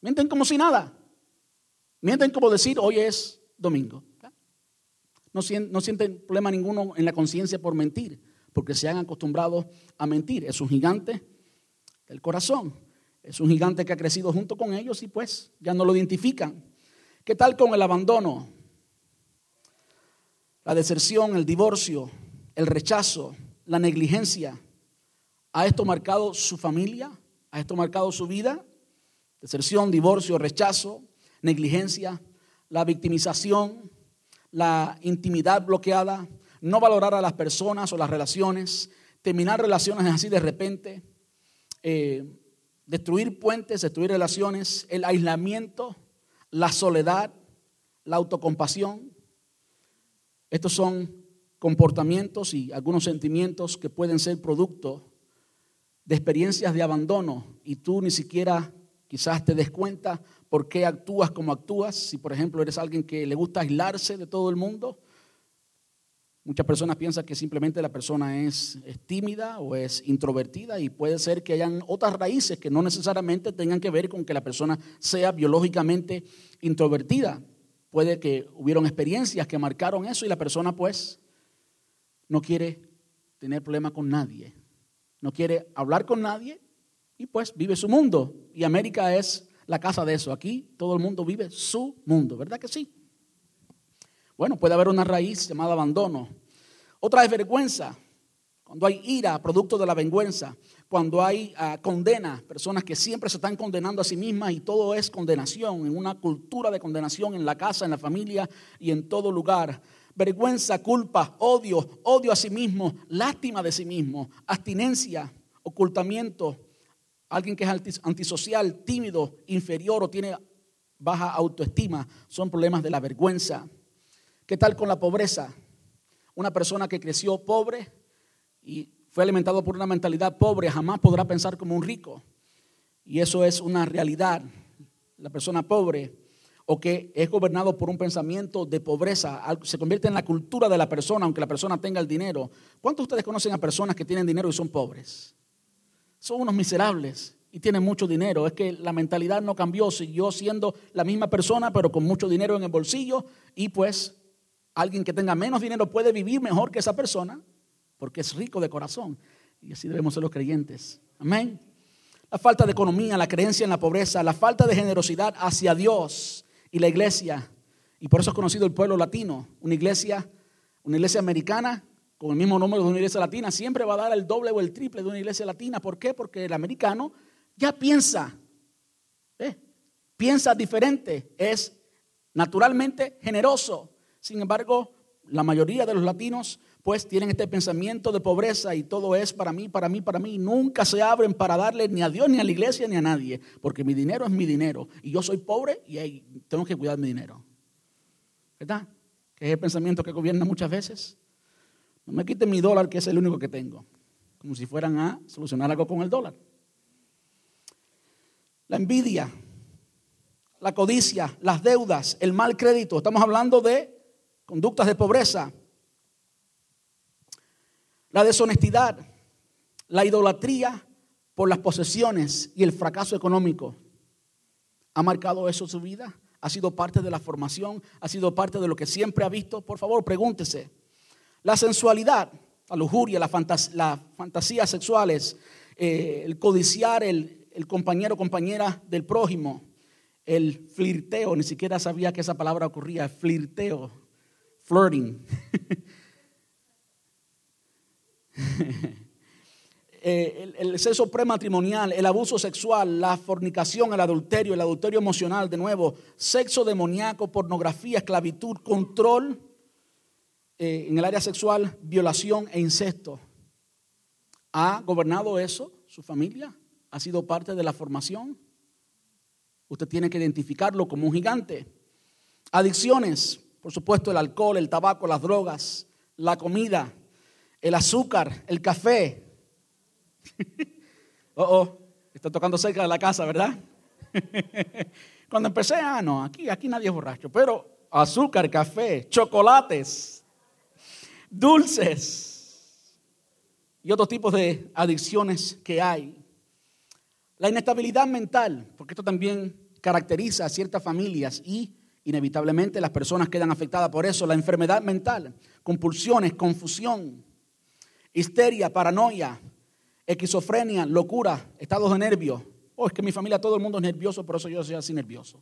Mienten como si nada. Mienten como decir, hoy es domingo. No sienten, problema ninguno en la conciencia por mentir, porque se han acostumbrado a mentir. Es un gigante del corazón. Es un gigante que ha crecido junto con ellos y pues ya no lo identifican. ¿Qué tal con el abandono? La deserción, el divorcio, el rechazo, la negligencia. ¿Ha esto marcado su familia? ¿Ha esto marcado su vida? Deserción, divorcio, rechazo, negligencia, la victimización, la intimidad bloqueada, no valorar a las personas o las relaciones, terminar relaciones así de repente, eh, destruir puentes, destruir relaciones, el aislamiento, la soledad, la autocompasión. Estos son comportamientos y algunos sentimientos que pueden ser producto de experiencias de abandono y tú ni siquiera quizás te des cuenta por qué actúas como actúas. Si, por ejemplo, eres alguien que le gusta aislarse de todo el mundo, muchas personas piensan que simplemente la persona es, tímida o es introvertida y puede ser que hayan otras raíces que no necesariamente tengan que ver con que la persona sea biológicamente introvertida. Puede que hubieron experiencias que marcaron eso y la persona pues no quiere tener problema con nadie, no quiere hablar con nadie y pues vive su mundo. Y América es la casa de eso. Aquí todo el mundo vive su mundo, ¿verdad que sí? Bueno, puede haber una raíz llamada abandono. Otra es vergüenza. Cuando hay ira, producto de la vergüenza. Cuando hay ah, condena, personas que siempre se están condenando a sí mismas y todo es condenación, en una cultura de condenación en la casa, en la familia y en todo lugar. Vergüenza, culpa, odio, odio a sí mismo, lástima de sí mismo, abstinencia, ocultamiento, Alguien que es antisocial, tímido, inferior o tiene baja autoestima, son problemas de la vergüenza. ¿Qué tal con la pobreza? Una persona que creció pobre y fue alimentado por una mentalidad pobre jamás podrá pensar como un rico. Y eso es una realidad. La persona pobre o que es gobernado por un pensamiento de pobreza, se convierte en la cultura de la persona, aunque la persona tenga el dinero. ¿Cuántos de ustedes conocen a personas que tienen dinero y son pobres? son unos miserables y tienen mucho dinero. Es que la mentalidad no cambió, siguió siendo la misma persona, pero con mucho dinero en el bolsillo. Y pues alguien que tenga menos dinero puede vivir mejor que esa persona, porque es rico de corazón. Y así debemos ser los creyentes. Amén. La falta de economía, la creencia en la pobreza, la falta de generosidad hacia Dios y la iglesia. Y por eso es conocido el pueblo latino, una iglesia, una iglesia americana con el mismo número de una iglesia latina, siempre va a dar el doble o el triple de una iglesia latina. ¿Por qué? Porque el americano ya piensa, ¿eh? piensa diferente, es naturalmente generoso. Sin embargo, la mayoría de los latinos pues tienen este pensamiento de pobreza y todo es para mí, para mí, para mí. Nunca se abren para darle ni a Dios, ni a la iglesia, ni a nadie. Porque mi dinero es mi dinero. Y yo soy pobre y tengo que cuidar mi dinero. ¿Verdad? Que es el pensamiento que gobierna muchas veces. No me quiten mi dólar, que es el único que tengo. Como si fueran a solucionar algo con el dólar. La envidia, la codicia, las deudas, el mal crédito. Estamos hablando de conductas de pobreza. La deshonestidad, la idolatría por las posesiones y el fracaso económico. ¿Ha marcado eso su vida? ¿Ha sido parte de la formación? ¿Ha sido parte de lo que siempre ha visto? Por favor, pregúntese. La sensualidad, la lujuria, las fantasías sexuales, eh, el codiciar el, el compañero o compañera del prójimo, el flirteo, ni siquiera sabía que esa palabra ocurría, flirteo, flirting. Eh, el, el, sexo prematrimonial, el abuso sexual, la fornicación, el adulterio, el adulterio emocional, de nuevo, sexo demoníaco, pornografía, esclavitud, control eh, en el área sexual, violación e incesto. ¿Ha gobernado eso su familia? ¿Ha sido parte de la formación? Usted tiene que identificarlo como un gigante. Adicciones, por supuesto, el alcohol, el tabaco, las drogas, la comida, el azúcar, el café. oh, oh, está tocando cerca de la casa, ¿verdad? Cuando empecé, ah, no, aquí, aquí nadie es borracho, pero azúcar, café, chocolates, dulces y otros tipos de adicciones que hay. La inestabilidad mental, porque esto también caracteriza a ciertas familias y inevitablemente las personas quedan afectadas por eso. La enfermedad mental, compulsiones, confusión, histeria, paranoia, esquizofrenia, locura, estados de nervio. Oh, es que mi familia todo el mundo es nervioso, por eso yo soy así nervioso.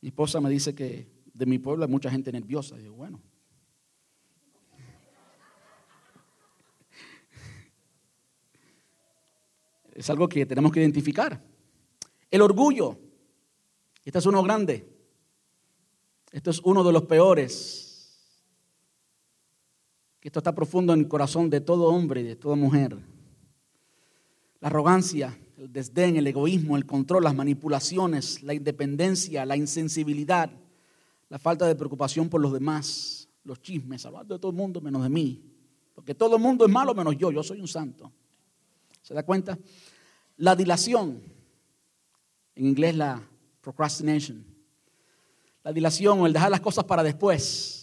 Mi esposa me dice que de mi pueblo hay mucha gente nerviosa. Y digo, bueno. Es algo que tenemos que identificar. El orgullo. Este es uno grande. Esto es uno de los peores. Esto está profundo en el corazón de todo hombre y de toda mujer. La arrogancia, el desdén, el egoísmo, el control, las manipulaciones, la independencia, la insensibilidad, la falta de preocupación por los demás, los chismes, hablando de todo el mundo menos de mí. Porque todo el mundo es malo menos yo, yo soy un santo. ¿Se da cuenta? La dilación, en inglés la procrastination. La dilación o el dejar las cosas para después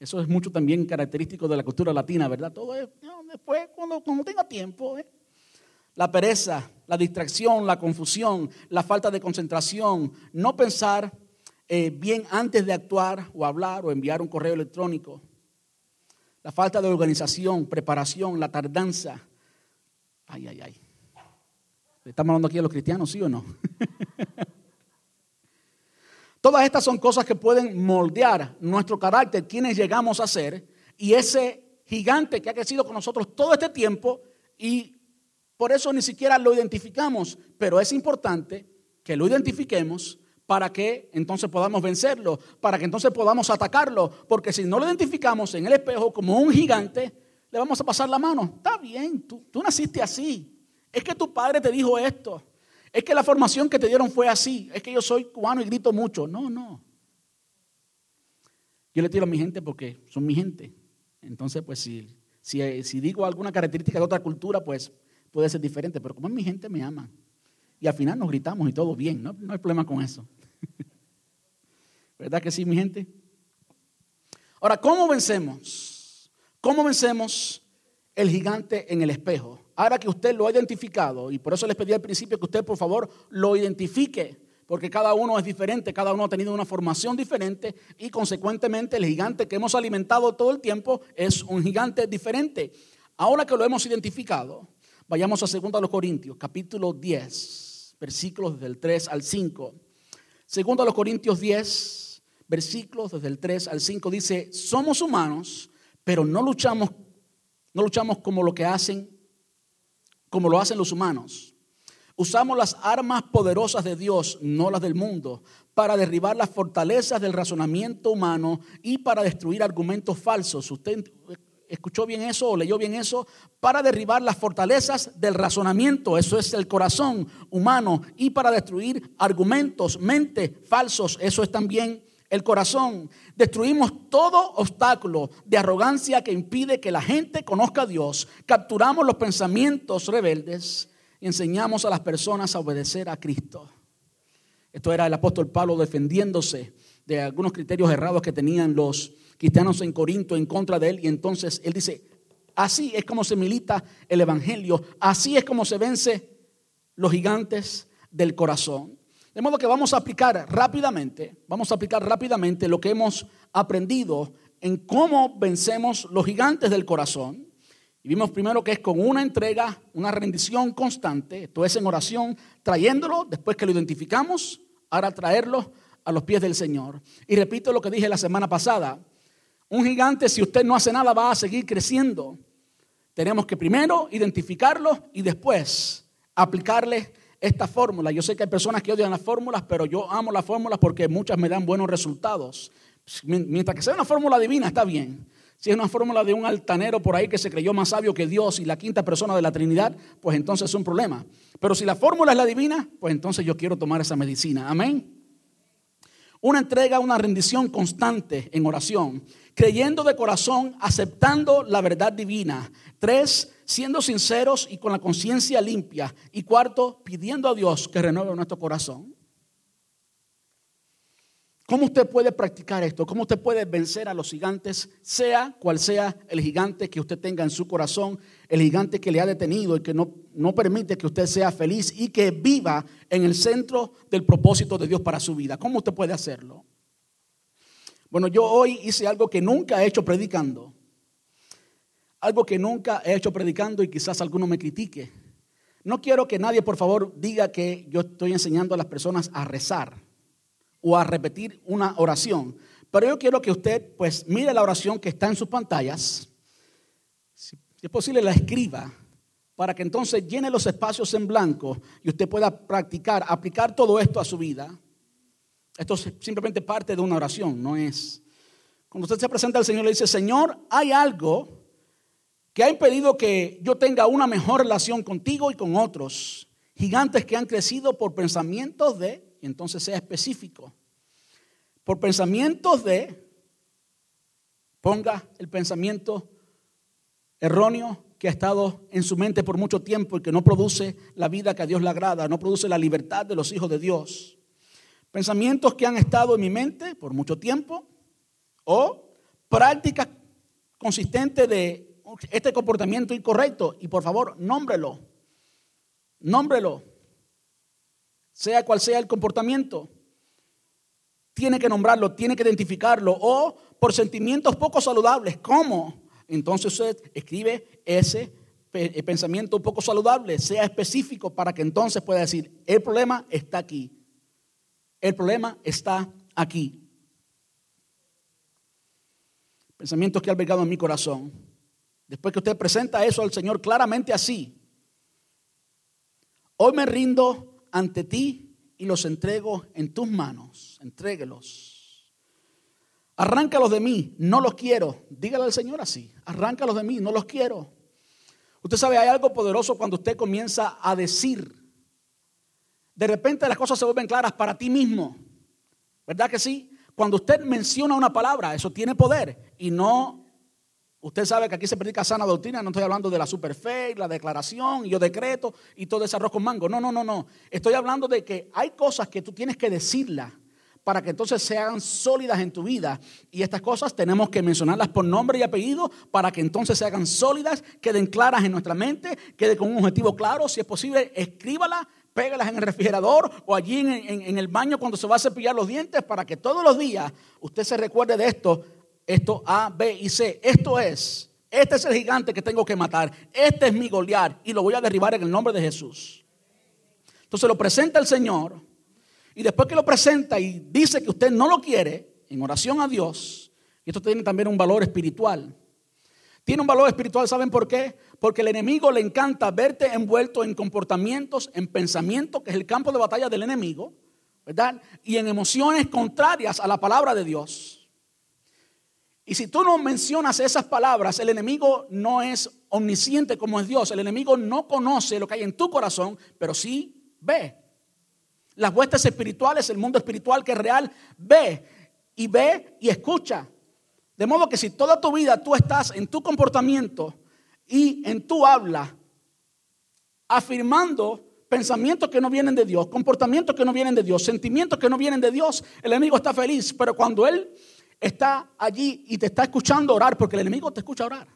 eso es mucho también característico de la cultura latina, ¿verdad? Todo es después, cuando, cuando tenga tiempo. ¿eh? La pereza, la distracción, la confusión, la falta de concentración, no pensar eh, bien antes de actuar o hablar o enviar un correo electrónico. La falta de organización, preparación, la tardanza. Ay, ay, ay. ¿Estamos hablando aquí a los cristianos, sí o no? Todas estas son cosas que pueden moldear nuestro carácter, quienes llegamos a ser, y ese gigante que ha crecido con nosotros todo este tiempo, y por eso ni siquiera lo identificamos, pero es importante que lo identifiquemos para que entonces podamos vencerlo, para que entonces podamos atacarlo, porque si no lo identificamos en el espejo como un gigante, le vamos a pasar la mano. Está bien, tú, tú naciste así. Es que tu padre te dijo esto. Es que la formación que te dieron fue así. Es que yo soy cubano y grito mucho. No, no. Yo le tiro a mi gente porque son mi gente. Entonces, pues si, si, digo alguna característica de otra cultura, pues puede ser diferente. Pero como es mi gente, me ama. Y al final nos gritamos y todo bien. No, no hay problema con eso. ¿Verdad que sí, mi gente? Ahora, ¿cómo vencemos? ¿Cómo vencemos el gigante en el espejo? Ahora que usted lo ha identificado, y por eso les pedí al principio que usted por favor lo identifique, porque cada uno es diferente, cada uno ha tenido una formación diferente y consecuentemente el gigante que hemos alimentado todo el tiempo es un gigante diferente. Ahora que lo hemos identificado, vayamos a 2 Corintios, capítulo 10, versículos desde el 3 al 5. 2 Corintios 10, versículos desde el 3 al 5 dice, somos humanos, pero no luchamos, no luchamos como lo que hacen como lo hacen los humanos. Usamos las armas poderosas de Dios, no las del mundo, para derribar las fortalezas del razonamiento humano y para destruir argumentos falsos. ¿Usted escuchó bien eso o leyó bien eso? Para derribar las fortalezas del razonamiento, eso es el corazón humano, y para destruir argumentos, mente falsos, eso es también el corazón. Destruimos todo obstáculo de arrogancia que impide que la gente conozca a Dios. Capturamos los pensamientos rebeldes y enseñamos a las personas a obedecer a Cristo. Esto era el apóstol Pablo defendiéndose de algunos criterios errados que tenían los cristianos en Corinto en contra de él. Y entonces él dice, así es como se milita el Evangelio, así es como se vence los gigantes del corazón. De modo que vamos a aplicar rápidamente, vamos a aplicar rápidamente lo que hemos aprendido en cómo vencemos los gigantes del corazón. Y vimos primero que es con una entrega, una rendición constante, esto es en oración, trayéndolo, después que lo identificamos, ahora traerlo a los pies del Señor. Y repito lo que dije la semana pasada, un gigante si usted no hace nada va a seguir creciendo. Tenemos que primero identificarlo y después aplicarle esta fórmula. Yo sé que hay personas que odian las fórmulas, pero yo amo las fórmulas porque muchas me dan buenos resultados. Mientras que sea una fórmula divina, está bien. Si es una fórmula de un altanero por ahí que se creyó más sabio que Dios y la quinta persona de la Trinidad, pues entonces es un problema. Pero si la fórmula es la divina, pues entonces yo quiero tomar esa medicina. Amén. Una entrega, una rendición constante en oración, creyendo de corazón, aceptando la verdad divina. Tres, siendo sinceros y con la conciencia limpia. Y cuarto, pidiendo a Dios que renueve nuestro corazón. ¿Cómo usted puede practicar esto? ¿Cómo usted puede vencer a los gigantes, sea cual sea el gigante que usted tenga en su corazón, el gigante que le ha detenido y que no, no permite que usted sea feliz y que viva en el centro del propósito de Dios para su vida? ¿Cómo usted puede hacerlo? Bueno, yo hoy hice algo que nunca he hecho predicando. Algo que nunca he hecho predicando y quizás alguno me critique. No quiero que nadie, por favor, diga que yo estoy enseñando a las personas a rezar o a repetir una oración. Pero yo quiero que usted pues mire la oración que está en sus pantallas, si es posible la escriba, para que entonces llene los espacios en blanco y usted pueda practicar, aplicar todo esto a su vida. Esto es simplemente parte de una oración, no es... Cuando usted se presenta al Señor le dice, Señor, hay algo que ha impedido que yo tenga una mejor relación contigo y con otros. Gigantes que han crecido por pensamientos de entonces sea específico. Por pensamientos de, ponga el pensamiento erróneo que ha estado en su mente por mucho tiempo y que no produce la vida que a Dios le agrada, no produce la libertad de los hijos de Dios. Pensamientos que han estado en mi mente por mucho tiempo o prácticas consistentes de este comportamiento incorrecto. Y por favor, nómbrelo. Nómbrelo sea cual sea el comportamiento. Tiene que nombrarlo, tiene que identificarlo. O por sentimientos poco saludables. ¿Cómo? Entonces usted escribe ese eh, pensamiento poco saludable, sea específico para que entonces pueda decir, el problema está aquí. El problema está aquí. Pensamientos que ha albergado en mi corazón. Después que usted presenta eso al Señor claramente así, hoy me rindo ante ti y los entrego en tus manos. Entréguelos. Arráncalos de mí, no los quiero. Dígale al Señor así. Arráncalos de mí, no los quiero. Usted sabe, hay algo poderoso cuando usted comienza a decir. De repente las cosas se vuelven claras para ti mismo. ¿Verdad que sí? Cuando usted menciona una palabra, eso tiene poder y no Usted sabe que aquí se predica sana doctrina, no estoy hablando de la superfe, la declaración, yo decreto y todo ese arroz con mango. No, no, no, no. Estoy hablando de que hay cosas que tú tienes que decirlas para que entonces se hagan sólidas en tu vida. Y estas cosas tenemos que mencionarlas por nombre y apellido para que entonces se hagan sólidas, queden claras en nuestra mente, quede con un objetivo claro. Si es posible, escríbalas, pégalas en el refrigerador o allí en el baño cuando se va a cepillar los dientes para que todos los días usted se recuerde de esto esto A, B y C. Esto es, este es el gigante que tengo que matar. Este es mi Goliat y lo voy a derribar en el nombre de Jesús. Entonces lo presenta el Señor y después que lo presenta y dice que usted no lo quiere, en oración a Dios, y esto tiene también un valor espiritual. Tiene un valor espiritual, ¿saben por qué? Porque el enemigo le encanta verte envuelto en comportamientos, en pensamientos, que es el campo de batalla del enemigo, ¿verdad? Y en emociones contrarias a la palabra de Dios. Y si tú no mencionas esas palabras, el enemigo no es omnisciente como es Dios. El enemigo no conoce lo que hay en tu corazón, pero sí ve. Las huestes espirituales, el mundo espiritual que es real, ve y ve y escucha. De modo que si toda tu vida tú estás en tu comportamiento y en tu habla afirmando pensamientos que no vienen de Dios, comportamientos que no vienen de Dios, sentimientos que no vienen de Dios, el enemigo está feliz. Pero cuando él está allí y te está escuchando orar, porque el enemigo te escucha orar.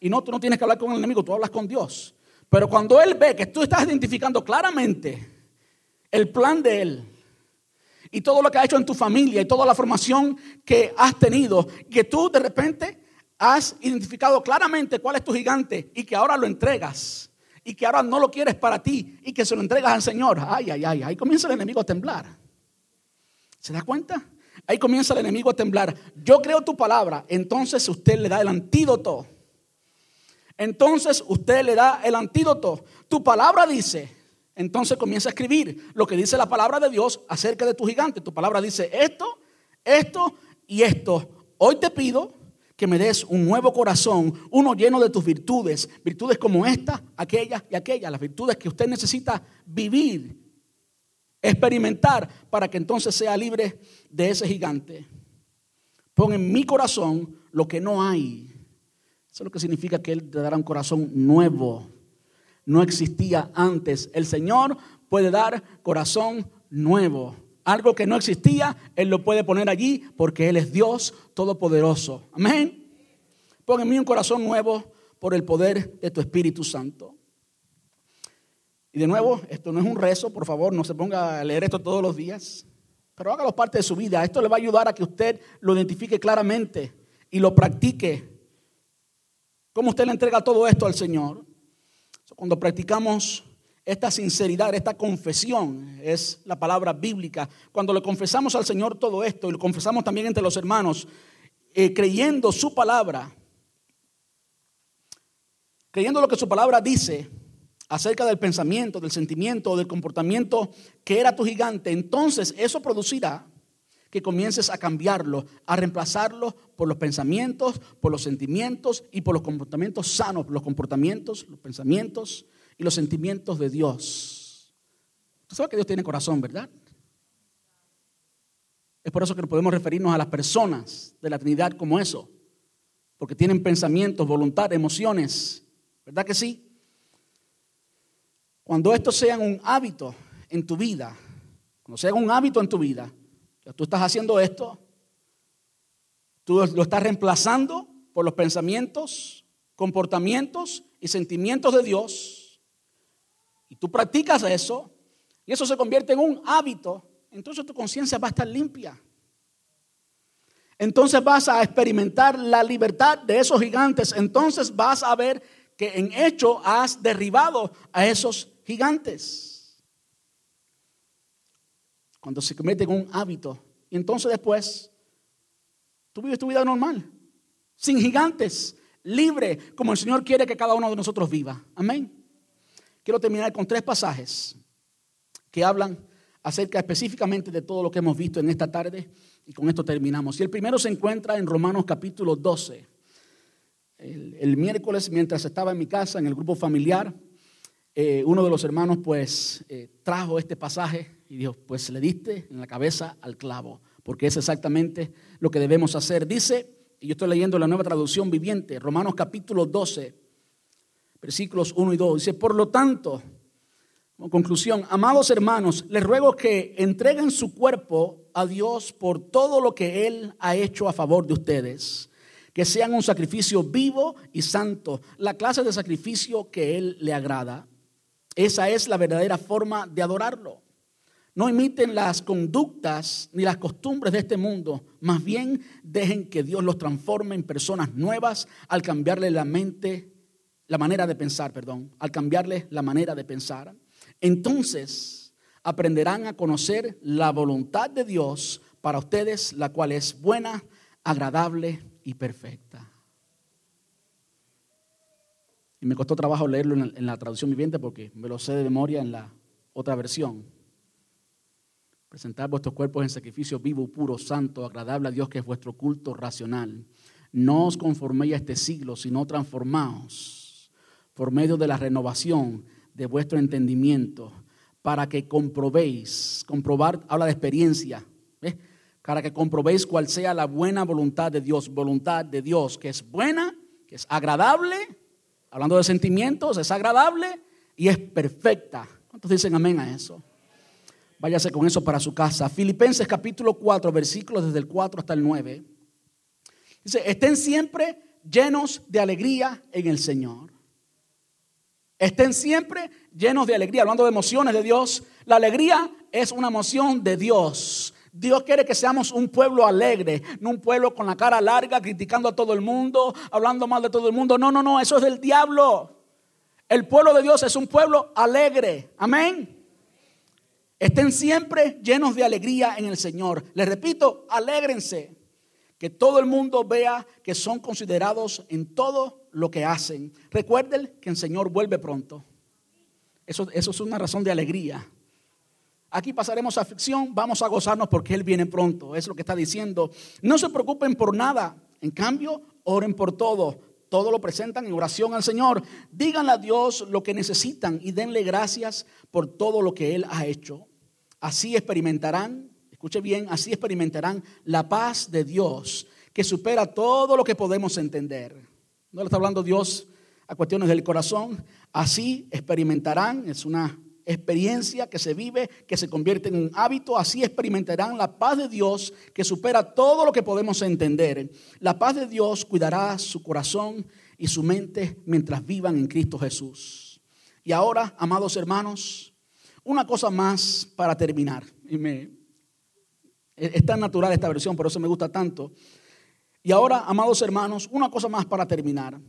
Y no, tú no tienes que hablar con el enemigo, tú hablas con Dios. Pero cuando Él ve que tú estás identificando claramente el plan de Él y todo lo que ha hecho en tu familia y toda la formación que has tenido, que tú de repente has identificado claramente cuál es tu gigante y que ahora lo entregas y que ahora no lo quieres para ti y que se lo entregas al Señor. Ay, ay, ay, ahí comienza el enemigo a temblar. ¿Se da cuenta? Ahí comienza el enemigo a temblar. Yo creo tu palabra, entonces usted le da el antídoto. Entonces usted le da el antídoto. Tu palabra dice, entonces comienza a escribir lo que dice la palabra de Dios acerca de tu gigante. Tu palabra dice esto, esto y esto. Hoy te pido que me des un nuevo corazón, uno lleno de tus virtudes, virtudes como esta, aquella y aquella, las virtudes que usted necesita vivir, experimentar para que entonces sea libre de ese gigante. Pon en mi corazón lo que no hay. Eso es lo que significa que Él te dará un corazón nuevo. No existía antes. El Señor puede dar corazón nuevo. Algo que no existía, Él lo puede poner allí porque Él es Dios Todopoderoso. Amén. Pon en mí un corazón nuevo por el poder de tu Espíritu Santo. Y de nuevo, esto no es un rezo, por favor, no se ponga a leer esto todos los días, pero hágalo parte de su vida. Esto le va a ayudar a que usted lo identifique claramente y lo practique. ¿Cómo usted le entrega todo esto al Señor? Cuando practicamos esta sinceridad, esta confesión, es la palabra bíblica. Cuando le confesamos al Señor todo esto y lo confesamos también entre los hermanos, eh, creyendo su palabra, creyendo lo que su palabra dice, acerca del pensamiento, del sentimiento, del comportamiento que era tu gigante, entonces eso producirá que comiences a cambiarlo, a reemplazarlo por los pensamientos, por los sentimientos y por los comportamientos sanos, los comportamientos, los pensamientos y los sentimientos de Dios. Tú sabes que Dios tiene corazón, ¿verdad? Es por eso que podemos referirnos a las personas de la Trinidad como eso, porque tienen pensamientos, voluntad, emociones, ¿verdad que sí? Cuando esto sea un hábito en tu vida, cuando sea un hábito en tu vida, tú estás haciendo esto, tú lo estás reemplazando por los pensamientos, comportamientos y sentimientos de Dios, y tú practicas eso, y eso se convierte en un hábito, entonces tu conciencia va a estar limpia. Entonces vas a experimentar la libertad de esos gigantes. Entonces vas a ver que en hecho has derribado a esos gigantes. Cuando se cometen un hábito. Y entonces después, tú vives tu vida normal, sin gigantes, libre, como el Señor quiere que cada uno de nosotros viva. Amén. Quiero terminar con tres pasajes que hablan acerca específicamente de todo lo que hemos visto en esta tarde y con esto terminamos. Y el primero se encuentra en Romanos capítulo 12. El, el miércoles, mientras estaba en mi casa, en el grupo familiar, eh, uno de los hermanos pues eh, trajo este pasaje y dijo, pues le diste en la cabeza al clavo, porque es exactamente lo que debemos hacer. Dice, y yo estoy leyendo la nueva traducción viviente, Romanos capítulo 12, versículos 1 y 2, dice, por lo tanto, como conclusión, amados hermanos, les ruego que entreguen su cuerpo a Dios por todo lo que Él ha hecho a favor de ustedes que sean un sacrificio vivo y santo, la clase de sacrificio que Él le agrada. Esa es la verdadera forma de adorarlo. No imiten las conductas ni las costumbres de este mundo, más bien dejen que Dios los transforme en personas nuevas al cambiarle la mente, la manera de pensar, perdón, al cambiarle la manera de pensar. Entonces aprenderán a conocer la voluntad de Dios para ustedes, la cual es buena, agradable y perfecta. Y me costó trabajo leerlo en la, traducción viviente porque me lo sé de memoria en la otra versión. Presentar vuestros cuerpos en sacrificio vivo, puro, santo, agradable a Dios, que es vuestro culto racional. No os conforméis a este siglo, sino transformaos por medio de la renovación de vuestro entendimiento, para que comprobéis, comprobar habla de experiencia, para que comprobéis cuál sea la buena voluntad de Dios, voluntad de Dios, que es buena, que es agradable Hablando de sentimientos, es agradable y es perfecta. ¿Cuántos dicen amén a eso? Váyase con eso para su casa. Filipenses capítulo 4, versículos desde el 4 hasta el 9. Dice, estén siempre llenos de alegría en el Señor. Estén siempre llenos de alegría. Hablando de emociones de Dios, la alegría es una emoción de Dios. Dios quiere que seamos un pueblo alegre, no un pueblo con la cara larga, criticando a todo el mundo, hablando mal de todo el mundo. No, no, no, eso es del diablo. El pueblo de Dios es un pueblo alegre. Amén. Estén siempre llenos de alegría en el Señor. Les repito, alégrense. Que todo el mundo vea que son considerados en todo lo que hacen. Recuerden que el Señor vuelve pronto. Eso, eso es una razón de alegría. Aquí pasaremos aflicción, vamos a gozarnos porque Él viene pronto. Es lo que está diciendo. No se preocupen por nada. En cambio, oren por todo. Todo lo presentan en oración al Señor. Díganle a Dios lo que necesitan y denle gracias por todo lo que Él ha hecho. Así experimentarán, escuche bien, así experimentarán la paz de Dios que supera todo lo que podemos entender. No le está hablando Dios a cuestiones del corazón. Así experimentarán, es una experiencia que se vive, que se convierte en un hábito, así experimentarán la paz de Dios que supera todo lo que podemos entender. La paz de Dios cuidará su corazón y su mente mientras vivan en Cristo Jesús. Y ahora, amados hermanos, una cosa más para terminar. Y me, es tan natural esta versión, por eso me gusta tanto. Y ahora, amados hermanos, una cosa más para terminar.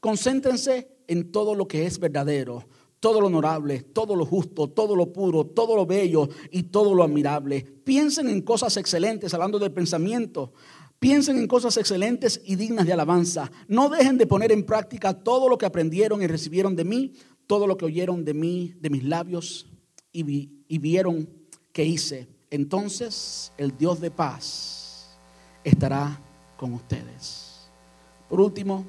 Concéntrense en todo lo que es verdadero, todo lo honorable, todo lo justo, todo lo puro, todo lo bello y todo lo admirable. Piensen en cosas excelentes, hablando del pensamiento. Piensen en cosas excelentes y dignas de alabanza. No dejen de poner en práctica todo lo que aprendieron y recibieron de mí, todo lo que oyeron de mí, de mis labios y, y vieron que hice. Entonces el Dios de paz estará con ustedes. Por último,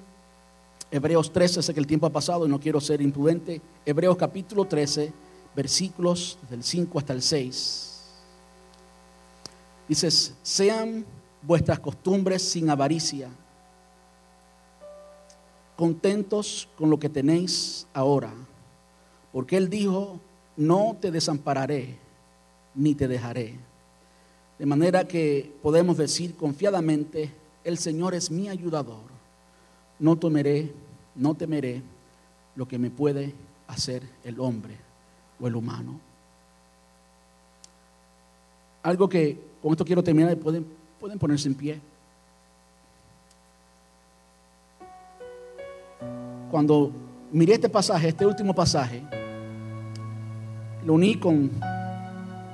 Hebreos 13, sé que el tiempo ha pasado y no quiero ser imprudente. Hebreos capítulo 13, versículos del 5 hasta el 6. Dices, sean vuestras costumbres sin avaricia, contentos con lo que tenéis ahora, porque Él dijo, no te desampararé ni te dejaré. De manera que podemos decir confiadamente, el Señor es mi ayudador, no temeré no temeré lo que me puede hacer el hombre o el humano. Algo que con esto quiero terminar y pueden, pueden ponerse en pie. Cuando miré este pasaje, este último pasaje, lo uní con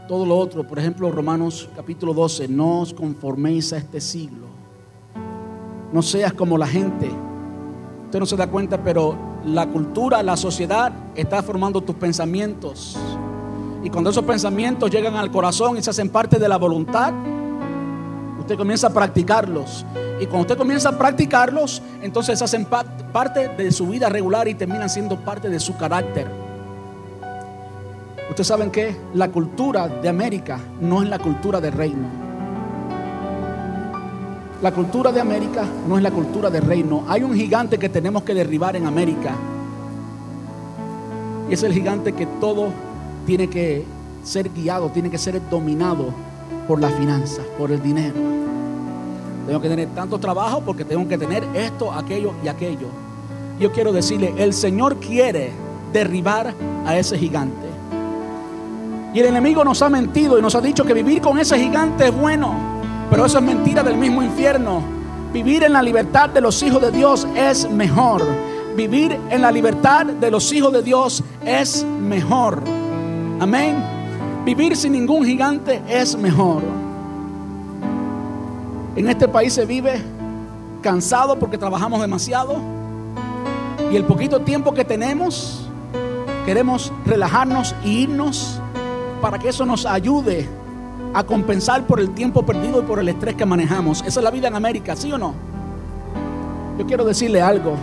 todo lo otro. Por ejemplo, Romanos capítulo 12, no os conforméis a este siglo. No seas como la gente Usted no se da cuenta, pero la cultura, la sociedad está formando tus pensamientos. Y cuando esos pensamientos llegan al corazón y se hacen parte de la voluntad, usted comienza a practicarlos. Y cuando usted comienza a practicarlos, entonces se hacen parte de su vida regular y terminan siendo parte de su carácter. Ustedes saben que la cultura de América no es la cultura del reino. La cultura de América no es la cultura del reino. Hay un gigante que tenemos que derribar en América. Y es el gigante que todo tiene que ser guiado, tiene que ser dominado por las finanzas, por el dinero. Tengo que tener tanto trabajo porque tengo que tener esto, aquello y aquello. Yo quiero decirle, el Señor quiere derribar a ese gigante. Y el enemigo nos ha mentido y nos ha dicho que vivir con ese gigante es bueno. Pero eso es mentira del mismo infierno. Vivir en la libertad de los hijos de Dios es mejor. Vivir en la libertad de los hijos de Dios es mejor. Amén. Vivir sin ningún gigante es mejor. En este país se vive cansado porque trabajamos demasiado. Y el poquito tiempo que tenemos, queremos relajarnos e irnos para que eso nos ayude a compensar por el tiempo perdido y por el estrés que manejamos. Esa es la vida en América, ¿sí o no? Yo quiero decirle algo.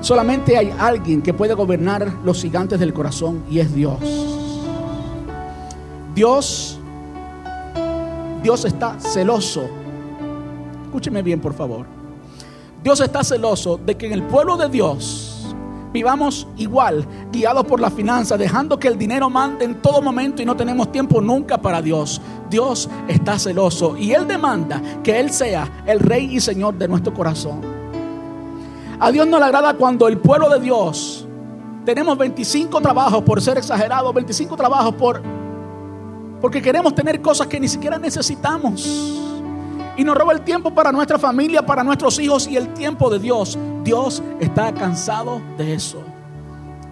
Solamente hay alguien que puede gobernar los gigantes del corazón y es Dios. Dios, Dios está celoso. Escúcheme bien, por favor. Dios está celoso de que en el pueblo de Dios vivamos igual, guiados por la finanza, dejando que el dinero mande en todo momento y no tenemos tiempo nunca para Dios. Dios está celoso y Él demanda que Él sea el Rey y Señor de nuestro corazón. A Dios no le agrada cuando el pueblo de Dios tenemos 25 trabajos por ser exagerados, 25 trabajos por porque queremos tener cosas que ni siquiera necesitamos. Y nos roba el tiempo para nuestra familia, para nuestros hijos y el tiempo de Dios. Dios está cansado de eso.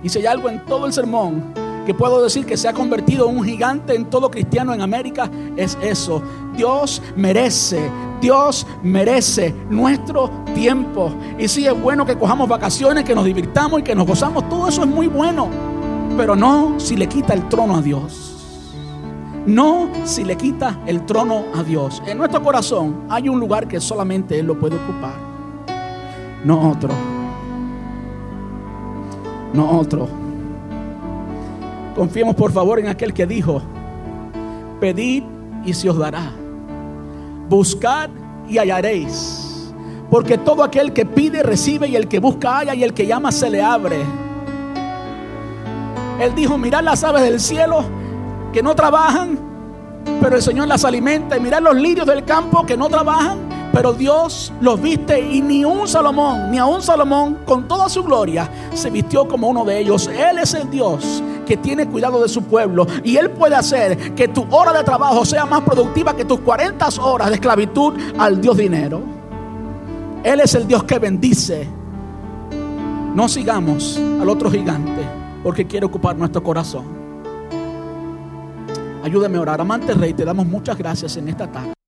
Y si hay algo en todo el sermón que puedo decir que se ha convertido en un gigante en todo cristiano en América, es eso. Dios merece, Dios merece nuestro tiempo. Y si es bueno que cojamos vacaciones, que nos divirtamos y que nos gozamos, todo eso es muy bueno. Pero no si le quita el trono a Dios. No si le quita el trono a Dios. En nuestro corazón hay un lugar que solamente Él lo puede ocupar. No otro. No otro. Confiemos por favor en aquel que dijo, pedid y se os dará. Buscad y hallaréis. Porque todo aquel que pide recibe y el que busca halla y el que llama se le abre. Él dijo, mirad las aves del cielo que no trabajan, pero el Señor las alimenta. Y mirad los lirios del campo que no trabajan, pero Dios los viste y ni un Salomón, ni a un Salomón con toda su gloria se vistió como uno de ellos. Él es el Dios que tiene cuidado de su pueblo y Él puede hacer que tu hora de trabajo sea más productiva que tus 40 horas de esclavitud al Dios dinero. Él es el Dios que bendice. No sigamos al otro gigante porque quiere ocupar nuestro corazón. Ayúdame a orar. Amante Rey, te damos muchas gracias en esta tarde.